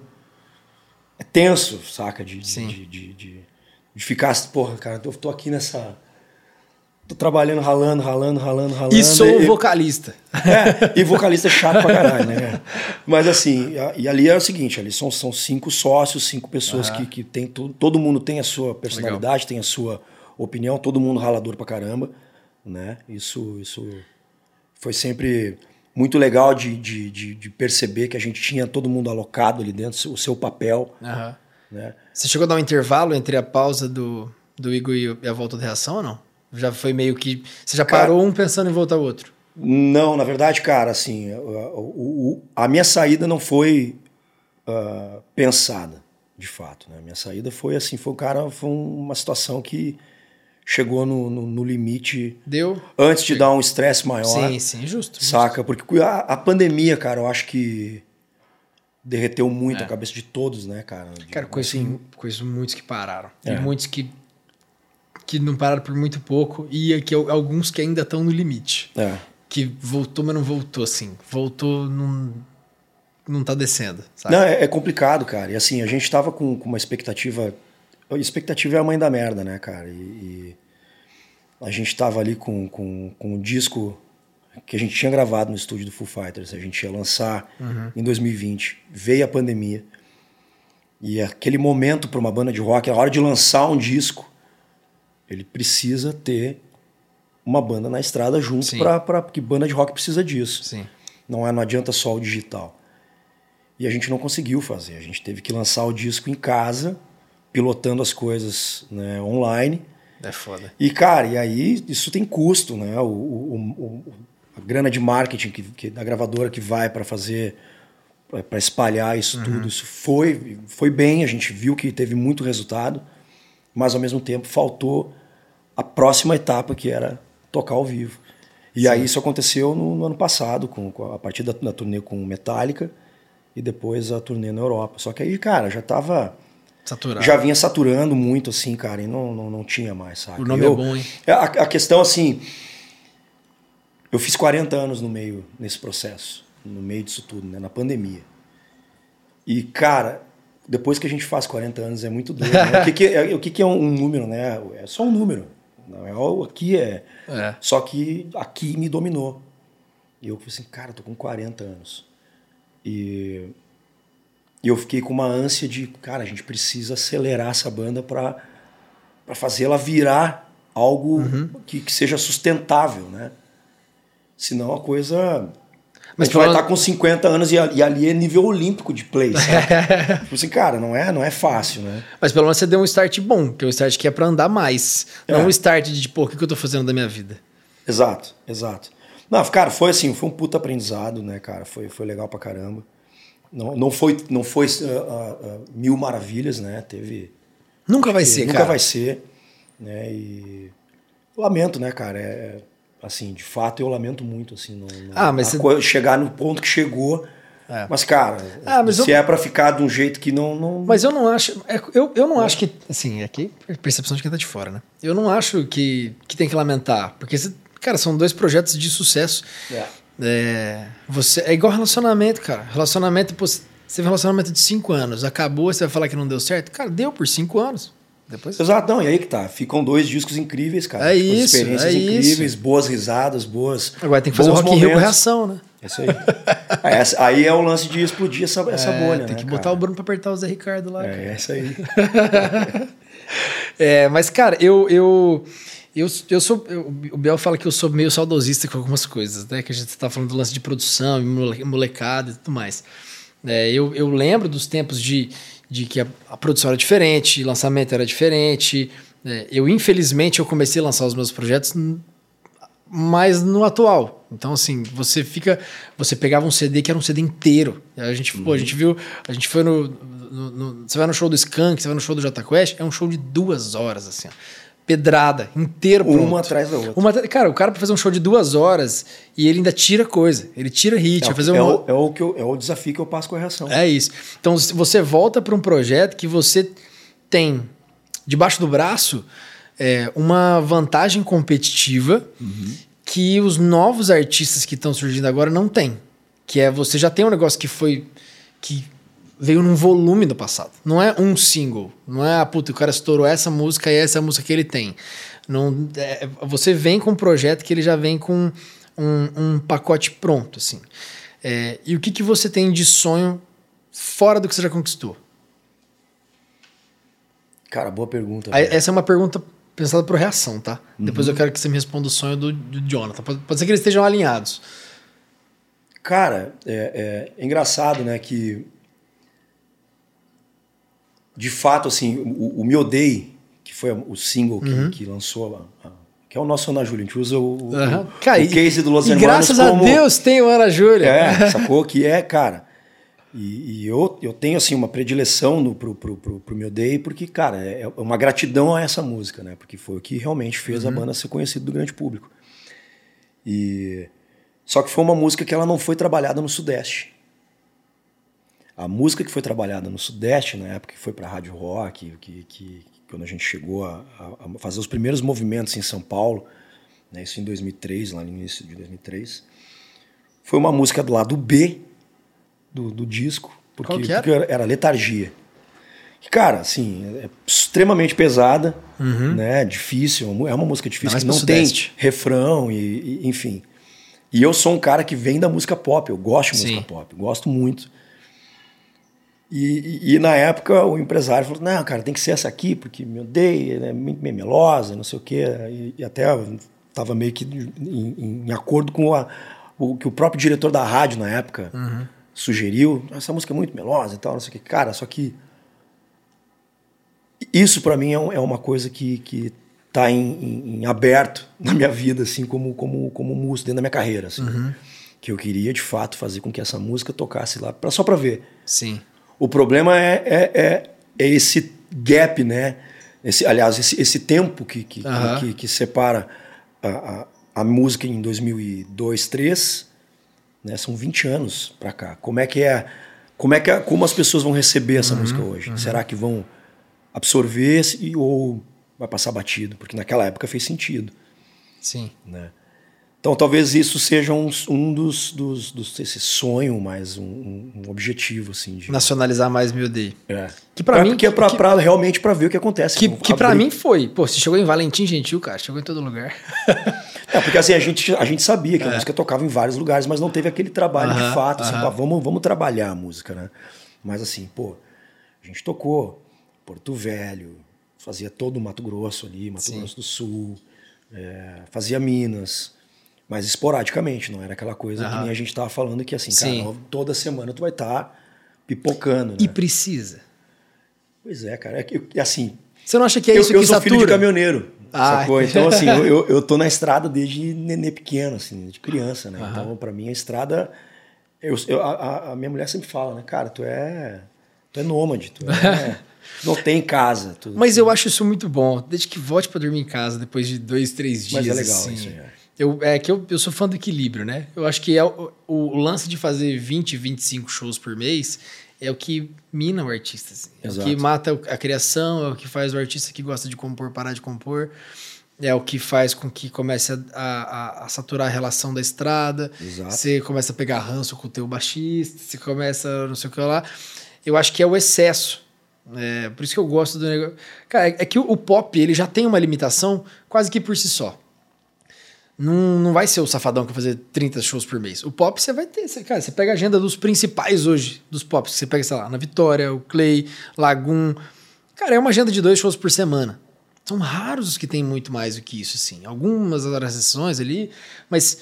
é tenso, saca? De, de, de, de, ficar, porra, cara, eu tô aqui nessa. Tô trabalhando, ralando, ralando, ralando, ralando. E sou vocalista. É, e vocalista é chato pra caralho, né? Mas assim, e ali é o seguinte, ali são, são cinco sócios, cinco pessoas que, que tem todo, todo mundo tem a sua personalidade, tem a sua opinião, todo mundo ralador pra caramba, né? Isso, isso foi sempre muito legal de, de, de, de perceber que a gente tinha todo mundo alocado ali dentro, o seu papel. Aham. Né? Você chegou a dar um intervalo entre a pausa do, do Igor e a volta da reação ou não? Já foi meio que. Você já Cara- parou um pensando em voltar ao outro? Não, na verdade, cara, assim, o- o- a minha saída não foi ah, pensada, de fato. Né? A minha saída foi assim, foi cara, foi uma situação que chegou no, no- no limite Deu? antes de dar um estresse maior, Sim, sim, justo. saca? Porque a, a pandemia, cara, eu acho que derreteu muito É. a cabeça de todos, né, cara? De- Cara, conheço, assim, conheço muitos que pararam. É. E muitos que, que não pararam por muito pouco. E aqui, alguns que ainda estão no limite. é. Que voltou, mas não voltou, assim. Voltou, não, não tá descendo, sabe? Não, é, é complicado, cara. E assim, a gente tava com, com uma expectativa. A expectativa é a mãe da merda, né, cara? E, e a gente tava ali com, com, com um disco que a gente tinha gravado no estúdio do Foo Fighters. A gente ia lançar em 2020. Veio a pandemia. E aquele momento para uma banda de rock, a hora de lançar um disco, ele precisa ter uma banda na estrada junto, pra, porque banda de rock precisa disso. Sim. Não, é, não adianta só o digital. E a gente não conseguiu fazer. A gente teve que lançar o disco em casa, pilotando as coisas né, online. É foda. E, cara, e aí isso tem custo, né? O, o- o- a grana de marketing que, que- da gravadora que vai para fazer, para espalhar isso tudo, isso foi, foi bem, a gente viu que teve muito resultado, mas ao mesmo tempo faltou a próxima etapa que era tocar ao vivo. E aí isso aconteceu no, no ano passado, com, com a partir da, da turnê com Metallica e depois a turnê na Europa. Só que aí, cara, já tava Saturado. já vinha saturando muito, assim, cara, e não, não, não tinha mais, sabe? O nome é bom, hein? A, a questão, assim, eu fiz 40 anos no meio, nesse processo, no meio disso tudo, né, na pandemia. E, cara, depois que a gente faz 40 anos é muito doido, né? <laughs> o que, que é, o que, que é um número, né? É só um número. Não é o- aqui é. É. Só que aqui me dominou. E eu falei assim, cara, eu tô com 40 anos. E, e eu fiquei com uma ânsia de, cara, a gente precisa acelerar essa banda para fazê-la virar algo Uhum. que, que seja sustentável, né? Senão a coisa. Mas a gente vai estar com 50 anos e, e ali é nível olímpico de play, sabe? <laughs> tipo assim, cara, não é, não é fácil, né? Mas pelo menos você deu um start bom, que é um start que é pra andar mais. Não É. um start de, pô, o que que eu tô fazendo da minha vida? Exato, exato. Não, cara, foi assim, foi um puta aprendizado, né, cara? Foi, foi legal pra caramba. Não, não foi, não foi ah, ah, mil maravilhas, né? Teve. Nunca vai ser, nunca cara. vai ser, né? E lamento, né, cara? É, assim, de fato eu lamento muito, assim, no, no- Ah, mas você- chegar no ponto que chegou. É. Mas, cara, Ah, mas se eu- é pra ficar de um jeito que não. não... Mas eu não acho. é, Eu, eu não acho que. Assim, aqui é percepção de quem tá de fora, né? Eu não acho que, que tem que lamentar. Porque, cara, são dois projetos de sucesso. É. Você, é igual relacionamento, cara. Relacionamento, pô, você teve um relacionamento de cinco anos, acabou, você vai falar que não deu certo? Cara, deu por cinco anos. Depois. Exato, não, e aí que tá. Ficam dois discos incríveis, cara. É Ficam isso, experiências é incríveis, isso. boas risadas, boas. Agora tem que fazer bons Rock in Rio momentos. reação, né? É isso aí. <laughs> É, essa- aí é o lance de explodir essa, essa É, bolha, tem né, que cara? botar o Bruno pra apertar o Zé Ricardo lá. cara. É, é isso aí. <laughs> É, mas, cara, eu. eu eu, eu sou. eu- o Biel fala que eu sou meio saudosista com algumas coisas, né? Que a gente tá falando do lance de produção, mole- molecada e tudo mais. É, eu, eu lembro dos tempos de, de que a, a produção era diferente, o lançamento era diferente. É, eu, infelizmente, eu comecei a lançar os meus projetos mais no atual. Então, assim, você fica. Você pegava um CD que era um CD inteiro. A gente, pô, a gente viu. A gente foi no, no- no- Você vai no show do Skank, você vai no show do Jota Quest, é um show de duas horas, assim, ó. Pedrada, inteiro pronto. Uma atrás da outra. Uma cara, o cara pra fazer um show de duas horas e ele ainda tira coisa. Ele tira hit, É, fazer é, um. o, é, o que eu- é o desafio que eu passo com a reação. É isso. Então, você volta para um projeto que você tem debaixo do braço é, uma vantagem competitiva que os novos artistas que estão surgindo agora não têm. Que é você já tem um negócio que foi. que veio num volume do passado. Não é um single. Não é, ah, puta, o cara estourou essa música e essa é a música que ele tem. Não, é, você vem com um projeto que ele já vem com um, um pacote pronto, assim. É, e o que, que você tem de sonho fora do que você já conquistou? Cara, boa pergunta. Velho. essa é uma pergunta pensada por reação, tá? Uhum. Depois eu quero que você me responda o sonho do, do Jonathan. Pode, pode ser que eles estejam alinhados. Cara, é, é, é engraçado, né, que de fato, assim, o, o Me Odeie, que foi o single que, uhum. que lançou, a, a, que é o nosso Ana Júlia, a gente usa o, uhum. o, cara, o case do Los Hermanos graças como... a Deus tem o Ana Júlia. É, <laughs> sacou? Que é, cara... E, e, eu, eu tenho, assim, uma predileção no, pro, pro, pro, pro Me Odeie, porque, cara, é, é uma gratidão a essa música, né? Porque foi o que realmente fez uhum. a banda ser conhecida do grande público. E... Só que foi uma música que ela não foi trabalhada no Sudeste. A música que foi trabalhada no Sudeste, na época que foi para a Rádio Rock, que, que, quando a gente chegou a, a, fazer os primeiros movimentos em São Paulo, né, isso em 2003, lá no início de 2003, foi uma música do lado B do, do disco, porque, era? porque era Letargia. Cara, assim, é extremamente pesada, uhum. né? Difícil, é uma música difícil, não, não tem refrão e, e, enfim. E eu sou um cara que vem da música pop, eu gosto de música Sim. pop, gosto muito. E, e, e, na época o empresário falou: não, cara, tem que ser essa aqui, porque me odeia, é muito melosa, não sei o quê. E, e até estava meio que em, em acordo com a, o que o próprio diretor da rádio na época uhum. sugeriu. Essa música é muito melosa e tal, não sei o quê. Cara, só que. Isso para mim é, é, uma coisa que, que tá em, em, em, aberto na minha vida, assim, como, como, como músico, dentro da minha carreira. Assim, uhum. Que eu queria, de fato, fazer com que essa música tocasse lá, pra, só para ver. Sim. O problema é, é, é, é esse gap, né? Esse, aliás, esse, esse tempo que, que, uhum. que, que, separa a, a, a, música em 2002, 2003, né? São 20 anos para cá. Como é que é, como é que como as pessoas vão receber essa uhum, música hoje? Uhum. Será que vão absorver ou vai passar batido? Porque naquela época fez sentido. Sim. Né? Então talvez isso seja um, um dos, dos, dos, esse sonho, mais um, um, objetivo assim de nacionalizar mais Mil Day. É. Que para mim que é para realmente para ver o que acontece. Que, que para mim foi, pô, você chegou em Valentim Gentil, cara, chegou em todo lugar. é porque assim a gente a gente sabia que é. a música tocava em vários lugares, mas não teve aquele trabalho uh -huh, de fato, uh -huh. assim, pá, vamos vamos trabalhar a música, né? Mas assim, pô, a gente tocou Porto Velho, fazia todo o Mato Grosso ali, Mato Sim. Grosso do Sul, é, fazia Minas mas esporadicamente, não era aquela coisa uhum. que nem a gente estava falando que assim, Sim. cara, toda semana tu vai estar tá pipocando. Né? E precisa. Pois é, cara. É que, assim. Você não acha que é isso eu, que eu sou filho de caminhoneiro. Ah. Sacou? Então, assim, eu, <laughs> eu, eu, tô na estrada desde nenê pequeno, assim, de criança, né? Uhum. Então, para mim, a estrada. Eu, eu a, a, minha mulher sempre fala, né, cara, tu é. Tu é nômade, tu é. <laughs> não tem casa. Tu, Mas eu acho isso muito bom. Desde que volte para dormir em casa depois de dois, três dias. Mas é legal assim. isso aí. É. Eu, é que eu, eu sou fã do equilíbrio, né? Eu acho que é o, o, lance de fazer 20, 25 shows por mês é o que mina o artista. Assim. É o que mata a criação, é o que faz o artista que gosta de compor parar de compor. É o que faz com que comece a, a, a saturar a relação da estrada. Exato. Você começa a pegar ranço com o teu baixista, você começa não sei o que lá. Eu acho que é o excesso. É, por isso que eu gosto do negócio. Cara, é que o, o pop ele já tem uma limitação quase que por si só não, não vai ser o safadão que vai fazer 30 shows por mês. O pop você vai ter. Você, cara, você pega a agenda dos principais hoje, dos pops. Você pega, sei lá, na Vitória, o Clay, Lagoon. Cara, é uma agenda de dois shows por semana. São raros os que tem muito mais do que isso, assim. Algumas das exceções ali, mas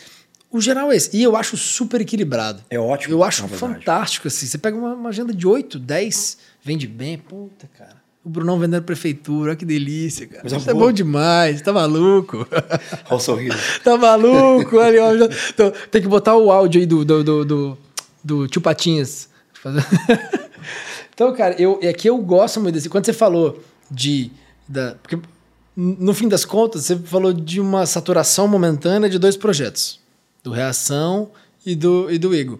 o geral é esse. E eu acho super equilibrado. É ótimo. Eu acho fantástico, assim. Você pega uma, uma agenda de 8, 10, vende bem, puta, cara. O Brunão vendendo prefeitura, olha que delícia, cara. Isso é bom demais, tá maluco. <laughs> Olha o sorriso. tá maluco, olha, olha. Então, tem que botar o áudio aí do, do, do, do, do Tio Patinhas. <laughs> então, cara, eu, é que eu gosto muito desse. Quando você falou de. Da, porque, no fim das contas, você falou de uma saturação momentânea de dois projetos: do Reação e do, e do Ego.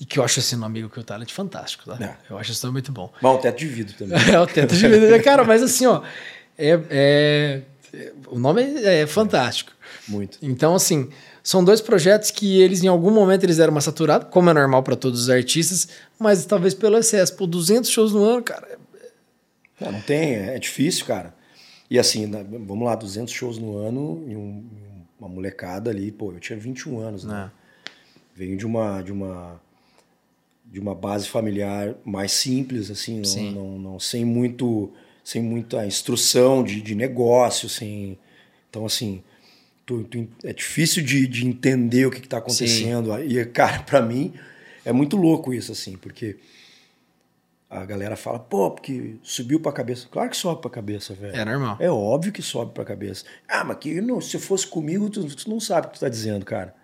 E que eu acho esse nome que o Talent fantástico, tá? É. Eu acho esse nome muito bom. Bom, o teto de vidro também. <laughs> é, o teto de vidro. Cara, mas assim, ó, é, é, o nome é, é fantástico. Muito. Então, assim, são dois projetos que eles, em algum momento, eles deram uma saturada, como é normal para todos os artistas, mas talvez pelo excesso. Por 200 shows no ano, cara. Não, não tem, é difícil, cara. E assim, vamos lá, 200 shows no ano e um, uma molecada ali, pô, eu tinha 21 anos, né? É. Venho de uma, de uma de uma base familiar mais simples, assim, não, não, não, sem muito sem muita instrução de, de negócio, sem então assim tu, tu, é difícil de, de entender o que, está acontecendo. Sim. E, cara, para mim é muito louco isso, assim, porque a galera fala, pô, porque subiu pra cabeça. Claro que sobe pra cabeça, velho. É normal. É óbvio que sobe pra cabeça. Ah, mas que não, se fosse comigo, tu, tu não sabe o que tu tá dizendo, cara.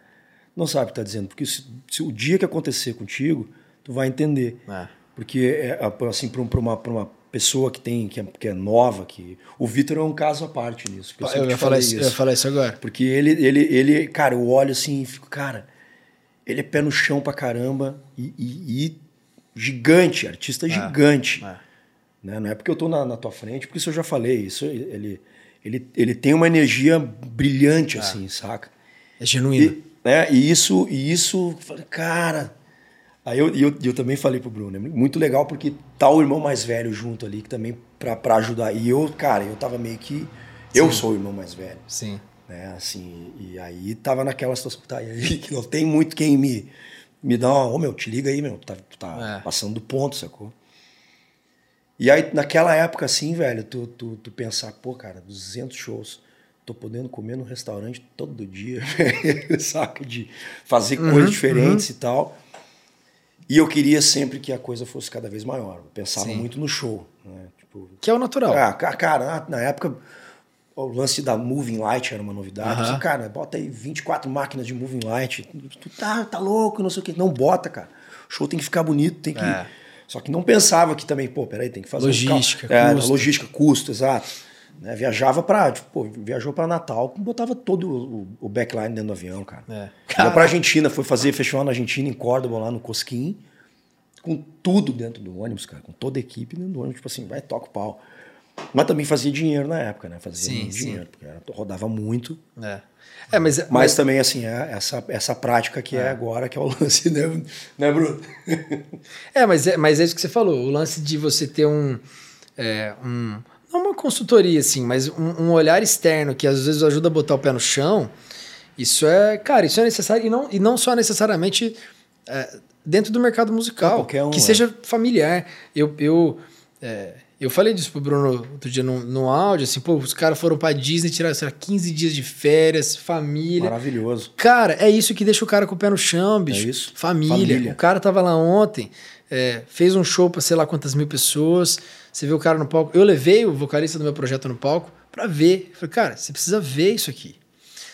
Não sabe o que tá dizendo. Porque se, se o dia que acontecer contigo, tu vai entender. É. Porque, é, assim, pra, pra, uma, pra uma pessoa que tem que é, que é nova, que o Vitor é um caso à parte nisso. Eu, eu, ia falar isso, eu ia falar isso agora. Porque ele, ele, ele, cara, eu olho assim e fico, cara, ele é pé no chão pra caramba e, e, e gigante, artista é, gigante. É. Né? Não é porque eu tô na, na, tua frente, porque isso eu já falei. Isso ele, ele, ele tem uma energia brilhante, é. assim, saca? É genuíno. E, né? e isso, e isso, cara. Aí eu, eu, eu também falei pro Bruno, é muito legal porque tá o irmão mais velho junto ali, que também pra, pra ajudar. E eu, cara, eu tava meio que. Sim. Eu sou o irmão mais velho. Sim. Né, assim, e aí tava naquela situação, tá, <laughs> aí, que não tem muito quem me, me dá uma, ô oh, meu, te liga aí, meu, tu tá, tá é. passando do ponto, sacou? E aí, naquela época, assim, velho, tu, tu, tu pensar, pô, cara, 200 shows, tô podendo comer no restaurante todo dia, <laughs> saca? De fazer uhum, coisas diferentes uhum. e tal. E eu queria sempre que a coisa fosse cada vez maior. Eu pensava Sim. muito no show. Né? Tipo, que é o natural. Ah, cara, na época o lance da Moving Light era uma novidade. Uhum. cara, bota aí 24 máquinas de Moving Light. Tu tá, tá louco, não sei o quê. Não bota, cara. O show tem que ficar bonito, tem que. É. Só que não pensava que também, pô, peraí, tem que fazer logística, um é, custo. logística, custo, exato. Né? Viajava pra, tipo, viajou pra Natal, botava todo o, o backline dentro do avião, cara. É. Ia pra Argentina, foi fazer festival na Argentina, em Córdoba, lá no Cosquim, com tudo dentro do ônibus, cara, com toda a equipe dentro do ônibus, tipo assim, vai, toca o pau. Mas também fazia dinheiro na época, né? Fazia sim, dinheiro, porque era, rodava muito. É. É, mas, mas, mas, também, assim, é essa, essa prática que é. é agora, que é o <laughs> lance, né, né Bruno? é, mas é, mas é isso que você falou, o lance de você ter um. É, um não uma consultoria, assim, mas um, um, olhar externo que às vezes ajuda a botar o pé no chão. Isso é, cara, isso é necessário e não, e não só necessariamente é, dentro do mercado musical, um, que é. seja familiar. Eu, eu é, eu falei disso pro Bruno outro dia no, no áudio, assim, pô, os caras foram pra Disney, tiraram, sei lá, 15 dias de férias, família. Maravilhoso. Cara, é isso que deixa o cara com o pé no chão, bicho. É isso. Família. família. O cara tava lá ontem, é, fez um show pra sei lá quantas mil pessoas, você vê o cara no palco. Eu levei o vocalista do meu projeto no palco pra ver. falei, cara, você precisa ver isso aqui.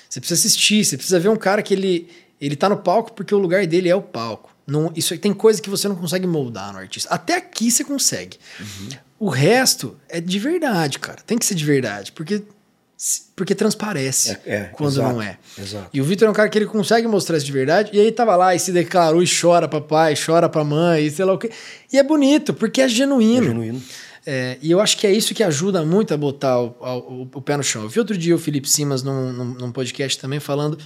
Você precisa assistir, você precisa ver um cara que ele, ele tá no palco porque o lugar dele é o palco. Não, isso tem coisa que você não consegue moldar no artista. Até aqui você consegue. Uhum. O resto é de verdade, cara. Tem que ser de verdade, porque porque transparece é, é, quando exato, não é. Exato. E o Vitor é um cara que ele consegue mostrar isso de verdade, e aí tava lá e se declarou e chora pra pai, chora pra mãe, e sei lá o quê. E é bonito, porque é genuíno. É genuíno. É, e eu acho que é isso que ajuda muito a botar o, o, o pé no chão. Eu vi outro dia o Felipe Simas num, num, num, podcast também falando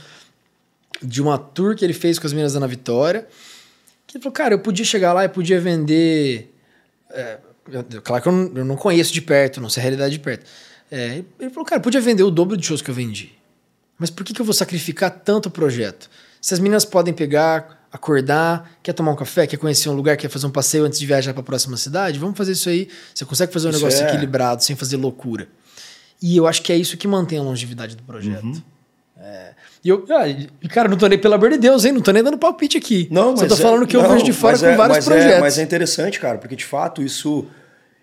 de uma tour que ele fez com as meninas da Ana Vitória. Que ele falou, cara, eu podia chegar lá e podia vender. É, claro que eu não, eu não, conheço de perto, não sei a realidade de perto. É, ele falou, cara, podia vender o dobro de shows que eu vendi. Mas por que, que eu vou sacrificar tanto o projeto? Se as meninas podem pegar, acordar, quer tomar um café, quer conhecer um lugar, quer fazer um passeio antes de viajar para a próxima cidade, vamos fazer isso aí. Você consegue fazer um isso negócio é. equilibrado, sem fazer loucura. E eu acho que é isso que mantém a longevidade do projeto. Uhum. É. E eu, ah, cara, não tô nem, pelo amor de Deus, hein? Não tô nem dando palpite aqui. Não, Só tô é, falando que eu vejo de fora com é, vários mas projetos. É, mas é interessante, cara, porque de fato isso,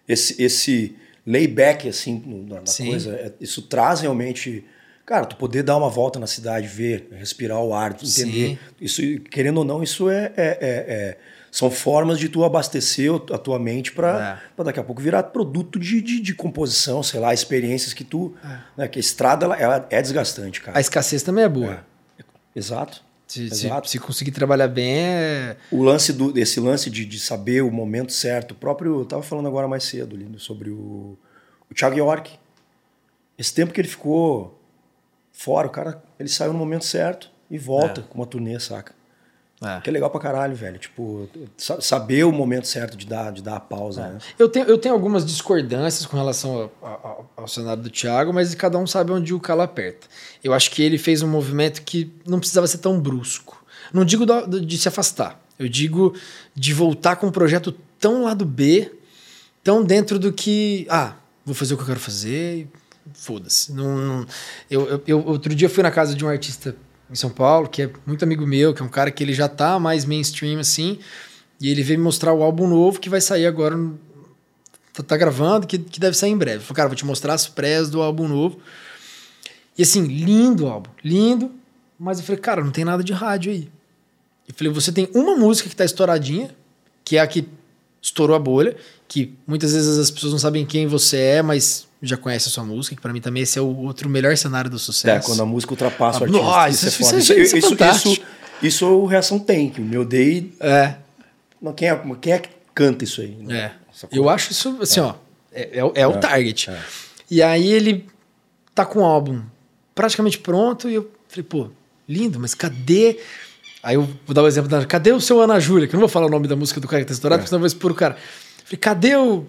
esse, esse layback, assim, na, na coisa, é, isso traz realmente. Cara, tu poder dar uma volta na cidade, ver, respirar o ar, entender. Sim. Isso, querendo ou não, isso é, é, é são formas de tu abastecer a tua mente para é. daqui a pouco virar produto de, de, de, composição, sei lá, experiências que tu. É. Né, que a estrada ela, ela, é desgastante, cara. A escassez também é boa. É. Exato. Se. Se, se, conseguir trabalhar bem é... O lance do, esse lance de, de saber o momento certo. O próprio. Eu tava falando agora mais cedo, Lindo, sobre o, o Thiago York. Esse tempo que ele ficou fora, o cara ele saiu no momento certo e volta é. com uma turnê, saca? É. Que é legal pra caralho, velho. Tipo, saber o momento certo de dar, de dar a pausa, é. né? Eu tenho, eu tenho algumas discordâncias com relação ao, ao, ao, cenário do Thiago, mas cada um sabe onde o calo aperta. Eu acho que ele fez um movimento que não precisava ser tão brusco. Não digo do, de se afastar. Eu digo de voltar com um projeto tão lado B, tão dentro do que, ah, vou fazer o que eu quero fazer, foda-se. Não, não- eu, eu, outro dia eu fui na casa de um artista em São Paulo, que é muito amigo meu, que é um cara que ele já tá mais mainstream assim, e ele veio me mostrar o álbum novo que vai sair agora. Tá, tá gravando, que, que deve sair em breve. Ele falou, cara, vou te mostrar as prés do álbum novo. E assim, lindo o álbum, lindo. Mas eu falei, cara, não tem nada de rádio aí. Eu falei, você tem uma música que tá estouradinha, que é a que estourou a bolha, que muitas vezes as pessoas não sabem quem você é, mas já conhecem a sua música, que pra mim também esse é o outro melhor cenário do É, sucesso. quando a música ultrapassa o Ah, artista. nossa, isso, é isso- foda. isso Isso, é- isso é isso, isso, isso o Reação tem, que o meu Day. É, Não, quem, é, quem é que canta isso aí? né? é. Eu acho isso, assim, ó, é, é- é o target. é. E aí ele tá com o álbum praticamente pronto e eu falei, pô, lindo, mas cadê... Aí eu vou dar o exemplo da... Cadê o seu Ana Júlia? Que eu não vou falar o nome da música do cara que tá estourado, É. porque senão eu vou expor o cara. Falei, cadê o...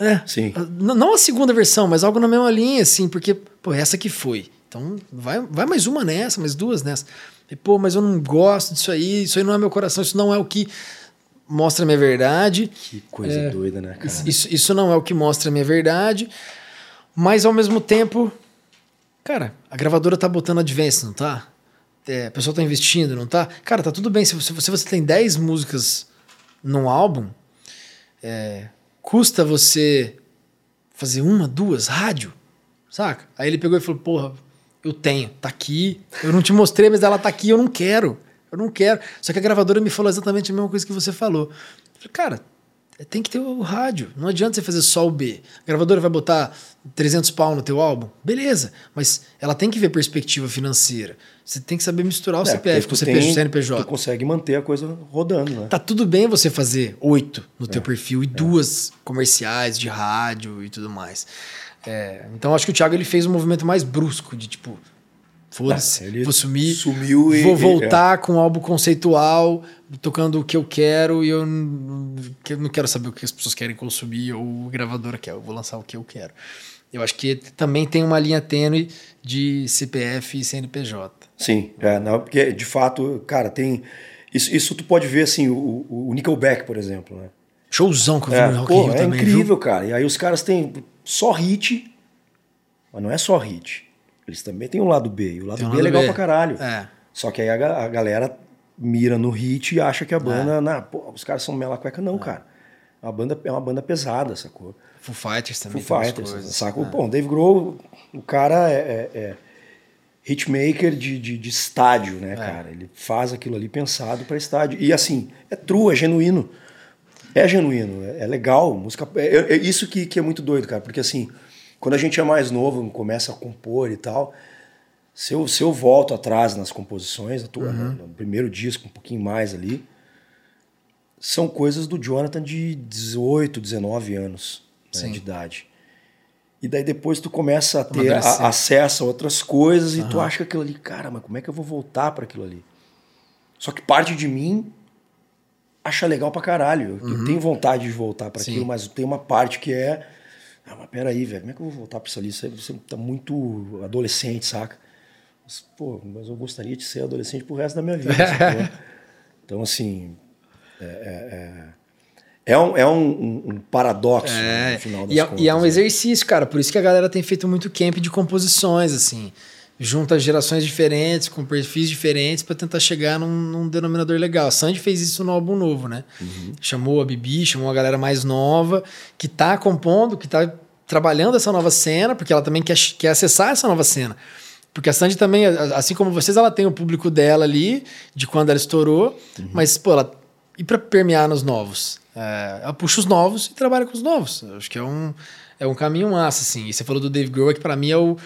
É, Sim. a- n- não a segunda versão, mas algo na mesma linha, assim, porque, pô, essa que foi. Então, vai, vai mais uma nessa, mais duas nessa. E, pô, mas eu não gosto disso aí, isso aí não é meu coração, isso não é o que mostra a minha verdade. Que coisa doida, né, cara? Isso, isso, isso não é o que mostra a minha verdade, mas ao mesmo tempo, cara, a gravadora tá botando advance, não tá? É, a pessoa tá investindo, não tá? Cara, tá tudo bem. Se você, se você tem 10 músicas num álbum, é, custa você fazer uma, duas, rádio, saca? Aí ele pegou e falou, porra, eu tenho, tá aqui, eu não te mostrei, mas ela tá aqui, eu não quero, eu não quero. Só que a gravadora me falou exatamente a mesma coisa que você falou. Falei, cara, tem que ter o rádio, não adianta você fazer só o B. A gravadora vai botar 300 pau no teu álbum, beleza, mas ela tem que ver perspectiva financeira. Você tem que saber misturar o É, CPF com o CPF, tem- CNPJ. Tu consegue manter a coisa rodando, né? Tá tudo bem você fazer oito no É. teu perfil e duas comerciais de rádio e tudo mais. É, então acho que o Thiago ele fez um movimento mais brusco de tipo, foda-se, É, vou sumir, sumiu e- vou e- é. voltar com um álbum conceitual, tocando o que eu quero e eu não, eu não quero saber o que as pessoas querem consumir ou a gravadora quer, eu vou lançar o que eu quero. Eu acho que também tem uma linha tênue de CPF e CNPJ. Sim, é, não, porque de fato, cara, tem. Isso, isso tu pode ver assim, o, o Nickelback, por exemplo, né? Showzão que eu vi É, no Rock pô, Rio é também, incrível, viu? cara. E aí os caras têm só hit, mas não é só hit. Eles também têm um lado B. E o lado um B é lado legal B. pra caralho. É. Só que aí a, a galera mira no hit e acha que a banda. na- pô, os caras são mela cueca, não, cara. A banda é uma banda pesada, sacou? Foo Fighters também Foo Fighters, coisas. saca? É. O Dave Grohl, o cara é, é- é hitmaker de, de, de estádio, né, É. cara? Ele faz aquilo ali pensado pra estádio. E assim, é true, é genuíno. É genuíno, é, é legal. Música, é, é isso que, que é muito doido, cara. Porque assim, quando a gente é mais novo, começa a compor e tal, se eu, se eu volto atrás nas composições, tô, Uhum. no, no primeiro disco, um pouquinho mais ali, são coisas do Jonathan de 18, 19 anos né, de idade. E daí depois tu começa a ter a- acesso a outras coisas e tu acha que aquilo ali, cara, mas como é que eu vou voltar para aquilo ali? Só que parte de mim acha legal pra caralho. Eu tenho vontade de voltar para Uhum. Aquilo, mas tem uma parte que é. Ah, mas peraí, velho, como é que eu vou voltar pra isso ali? Você, você tá muito adolescente, saca? Mas, pô, mas eu gostaria de ser adolescente pro resto da minha vida. <laughs> então, assim. É, é, é, é um, é um, um- paradoxo né, no final das e, é, contas. e é um né? exercício, cara. Por isso que a galera tem feito muito camp de composições, assim. Junta gerações diferentes, com perfis diferentes, pra tentar chegar num, num denominador legal. A Sandy fez isso no álbum novo, né? Uhum. Chamou a Bibi, chamou a galera mais nova, que tá compondo, que tá trabalhando essa nova cena, porque ela também quer, quer acessar essa nova cena. Porque a Sandy também, assim como vocês, ela tem o público dela ali, de quando ela estourou, Uhum. mas, pô, ela. E pra permear nos novos? É, ela puxa os novos e trabalha com os novos. Eu acho que é um, é um caminho massa, assim. E você falou do Dave Grohl, que pra mim é o.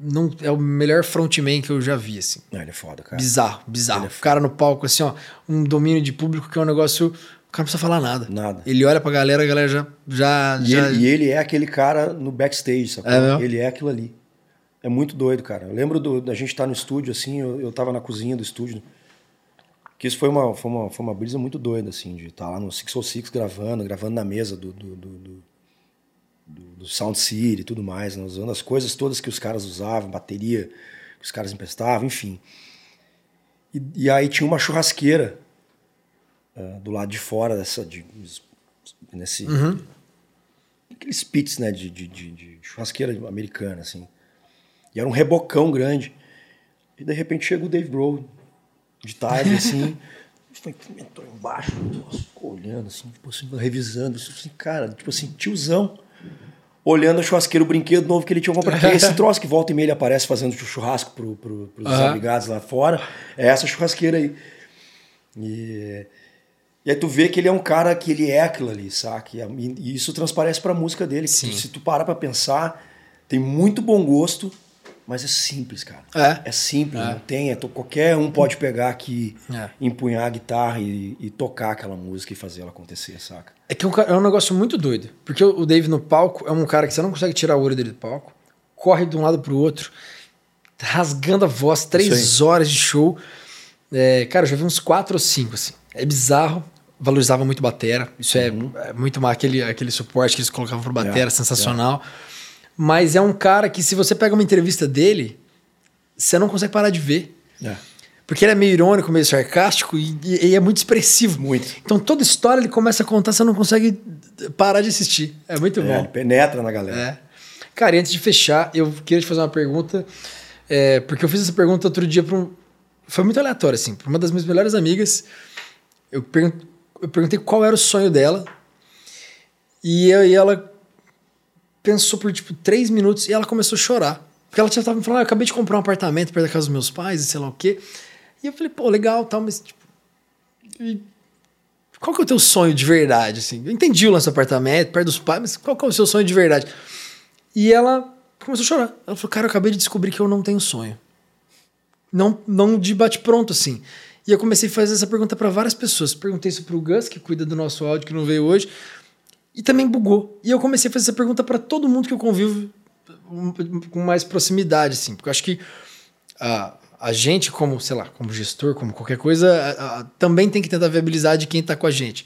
Não, é o melhor frontman que eu já vi, assim. Não, ele é foda, cara. Bizarro, bizarro. É o cara no palco, assim, ó, um domínio de público que é um negócio. O cara não precisa falar nada. Nada. Ele olha pra galera, a galera já. já, E, já ele, e ele é aquele cara no backstage, sacou? É ele é aquilo ali. É muito doido, cara. Eu lembro do- da gente estar no estúdio, assim, eu, eu tava na cozinha do estúdio. Que isso foi uma, foi uma, foi uma brisa muito doida, assim, de estar lá no 606 gravando, gravando na mesa do, do, do, do, do- Sound City e tudo mais, né? usando as coisas todas que os caras usavam, bateria que os caras emprestavam, enfim. E, e aí tinha uma churrasqueira ah, do lado de fora dessa. De, nesse, aqueles pits, né, de, de, de, de churrasqueira americana, assim. E era um rebocão grande. E de repente chega o Dave Grohl, de tarde, assim. <laughs> foi, entrou embaixo, nossa, ficou olhando, assim, tipo assim, revisando. Assim, cara, tipo assim, tiozão. Olhando a churrasqueira, o brinquedo novo que ele tinha comprado. <laughs> Esse troço que volta e meia ele aparece fazendo churrasco pro, pro, pros uhum. abrigados lá fora. É essa churrasqueira aí. E, e aí tu vê que ele é um cara que ele é aquilo ali, saca? E, isso transparece pra música dele. Sim. Se tu parar pra pensar, tem muito bom gosto mas é simples, cara. É. É simples, é. não tem. É, qualquer um pode pegar aqui, é. empunhar a guitarra e, e, tocar aquela música e fazer ela acontecer, saca? É que é um negócio muito doido. Porque o Dave no palco é um cara que você não consegue tirar o olho dele do palco, corre de um lado pro outro, rasgando a voz, três horas de show. É, cara, eu já vi uns quatro ou cinco, assim. É bizarro. Valorizava muito batera. Isso é, uhum. é, muito mais aquele, aquele suporte que eles colocavam pro batera, é, sensacional. Mas é um cara que, se você pega uma entrevista dele, você não consegue parar de ver. É. Porque ele é meio irônico, meio sarcástico e, e, é muito expressivo. Muito. Então toda história ele começa a contar, você não consegue parar de assistir. É muito é, bom. Ele penetra na galera. É. Cara, e antes de fechar, eu queria te fazer uma pergunta. É, porque eu fiz essa pergunta outro dia para um. Foi muito aleatório, assim. Para uma das minhas melhores amigas. Eu, eu perguntei qual era o sonho dela. E, eu, e ela pensou por tipo três minutos e ela começou a chorar. Porque ela já tava me falando, ah, eu acabei de comprar um apartamento perto da casa dos meus pais e sei lá o quê. E eu falei, pô, legal, tal, mas tipo. Qual que é o teu sonho de verdade, assim? Eu entendi o lance do apartamento, perto dos pais, mas qual que é o seu sonho de verdade? E ela começou a chorar. Ela falou, cara, eu acabei de descobrir que eu não tenho sonho. Não, não de bate-pronto, assim. E eu comecei a fazer essa pergunta para várias pessoas. Perguntei isso pro Gus, que cuida do nosso áudio, que não veio hoje. E também bugou. E eu comecei a fazer essa pergunta para todo mundo que eu convivo com mais proximidade, assim. Porque eu acho que a, a gente, como, sei lá, como gestor, como qualquer coisa, a, a, também tem que tentar viabilizar de quem está com a gente.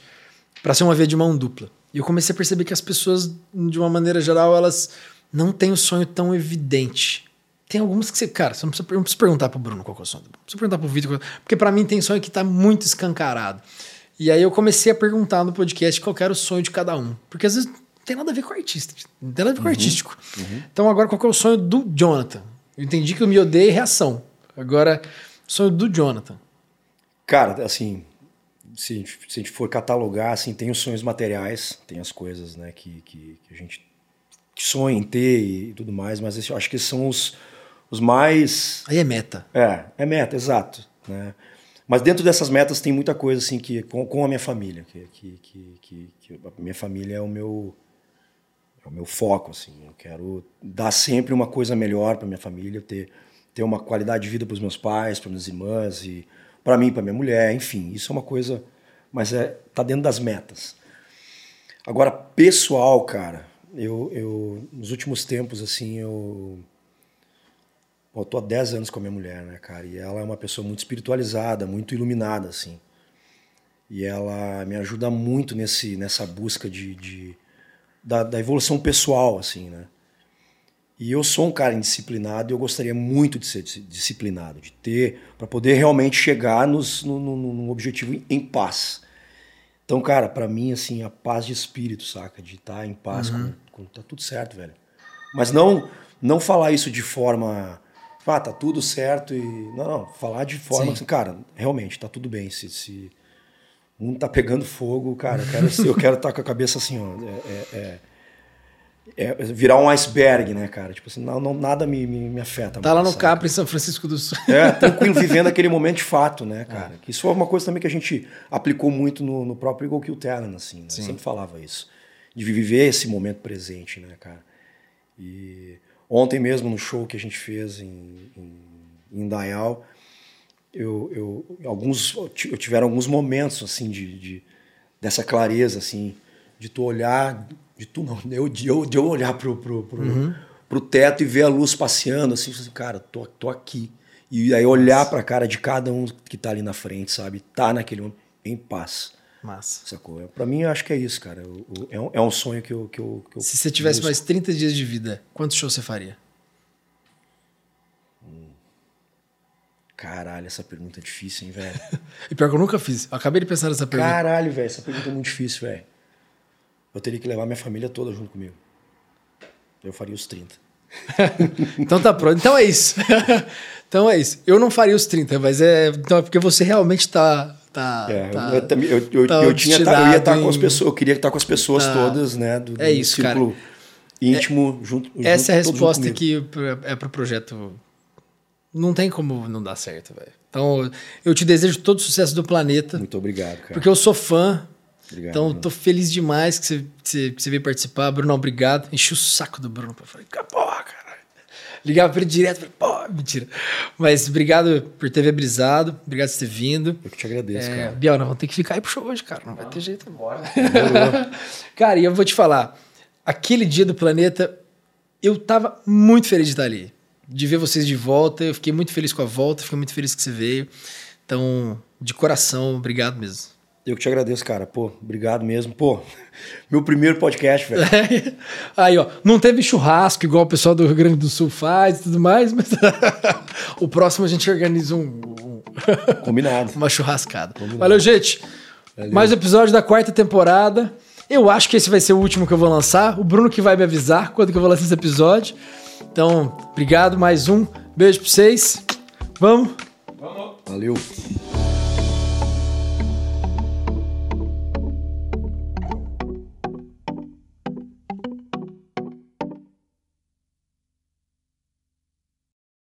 para ser uma via de mão dupla. E eu comecei a perceber que as pessoas, de uma maneira geral, elas não têm o sonho tão evidente. Tem algumas que você, cara, você não precisa, não precisa perguntar pro Bruno qual é o sonho. Não precisa perguntar pro Vitor. Porque para mim tem sonho que tá muito escancarado. E aí eu comecei a perguntar no podcast qual era o sonho de cada um. Porque às vezes não tem nada a ver com artista, não tem nada a ver com uhum, artístico. Uhum. Então agora qual é o sonho do Jonathan? Eu entendi que eu me odeio reação. Agora, sonho do Jonathan. Cara, assim, se, se a gente for catalogar, assim, tem os sonhos materiais, tem as coisas, né, que, que, que a gente sonha em ter e tudo mais, mas eu acho que são os, os mais... Aí é meta. É, é meta, exato, né? Mas dentro dessas metas tem muita coisa assim que com, com a minha família, que, que, que, que, a minha família é o meu é o meu foco assim. Eu quero dar sempre uma coisa melhor para minha família, ter ter uma qualidade de vida para os meus pais, para minhas irmãs e para mim, para minha mulher, enfim, isso é uma coisa, mas é tá dentro das metas. Agora pessoal, cara, eu, eu nos últimos tempos assim eu eu tô há 10 anos com a minha mulher, né, cara? E ela é uma pessoa muito espiritualizada, muito iluminada, assim. E ela me ajuda muito nesse, nessa busca de, de da, da, evolução pessoal, assim, né? E eu sou um cara indisciplinado e eu gostaria muito de ser disciplinado, de ter, para poder realmente chegar nos, no, no, no objetivo em paz. Então, cara, para mim, assim, a paz de espírito, saca? De estar tá em paz, uhum. com, com, tá tudo certo, velho. Mas não, não falar isso de forma ah, tá tudo certo e. Não, não, falar de forma assim, cara, realmente, tá tudo bem. Se, se um tá pegando fogo, cara, eu quero estar eu quero tá com a cabeça assim, ó. É, é, é, é, virar um iceberg, né, cara? Tipo assim, não, não nada me, me, me afeta. Tá lá no Capri, em São Francisco do Sul. É, tranquilo, vivendo aquele momento de fato, né, <laughs> é. cara? Que isso foi uma coisa também que a gente aplicou muito no, no próprio Eagle Kill Talent, assim, né? Sempre falava isso. De viver esse momento presente, né, cara? E Ontem mesmo, no show que a gente fez em, em, em Dayal, eu, eu, alguns, eu tiveram alguns momentos assim de, de, dessa clareza assim de tu olhar de tu não eu de eu, de eu olhar pro pro, pro, uhum. pro teto e ver a luz passeando assim, assim cara tô, tô aqui. E aí olhar para a cara de cada um que tá ali na frente sabe? Tá naquele momento em paz Massa. Sacou? Pra mim, eu acho que é isso, cara. Eu, eu, é, um, é um sonho que eu, que eu, que eu Se você tivesse busco. mais 30 dias de vida, quantos shows você faria? Hum. Caralho, essa pergunta é difícil, hein, velho? <laughs> e pior que eu nunca fiz. Eu acabei de pensar nessa pergunta. Caralho, velho, essa pergunta é muito difícil, velho. eu teria que levar minha família toda junto comigo. Eu faria os 30. <laughs> então tá pronto. Então é isso. <laughs> então é isso. Eu não faria os 30, mas é, então é porque você realmente tá. Tá, É, tá eu, também- eu, eu, tá eu tinha, tá- eu ia estar com as pessoas, eu queria estar com as pessoas Tá. todas, né? Do, do É isso, cara. círculo íntimo junto. Essa é a junto- todos junto resposta que é pro projeto. Não tem como não dar certo, velho. Então, eu te desejo todo o sucesso do planeta, Muito obrigado, cara. porque eu sou fã. Obrigado, então, Bruno. tô feliz demais que você, que você, que você veio participar. Bruno, obrigado. Enchi o saco do Bruno. Falei, porra, caralho. Ligava pra ele direto, falei, pô, mentira. Mas obrigado por ter viabilizado, obrigado por ter vindo. Eu que te agradeço, É, cara. Biel, nós vamos ter que ficar aí pro show hoje, cara. Não vai ter jeito agora. <laughs> cara, e eu vou te falar. Aquele dia do planeta, eu tava muito feliz de estar ali. De ver vocês de volta. Eu fiquei muito feliz com a volta, fiquei muito feliz que você veio. Então, de coração, obrigado mesmo. Eu que te agradeço, cara. Pô, obrigado mesmo. Pô, <laughs> meu primeiro podcast, velho. <laughs> Aí, ó, não teve churrasco igual o pessoal do Rio Grande do Sul faz e tudo mais, mas <laughs> o próximo a gente organiza um- um, Combinado. uma churrascada. Valeu, gente. Mais um episódio da quarta temporada. Eu acho que esse vai ser o último que eu vou lançar. O Bruno que vai me avisar quando que eu vou lançar esse episódio. Então, obrigado, mais um. Beijo pra vocês. Vamos. Valeu.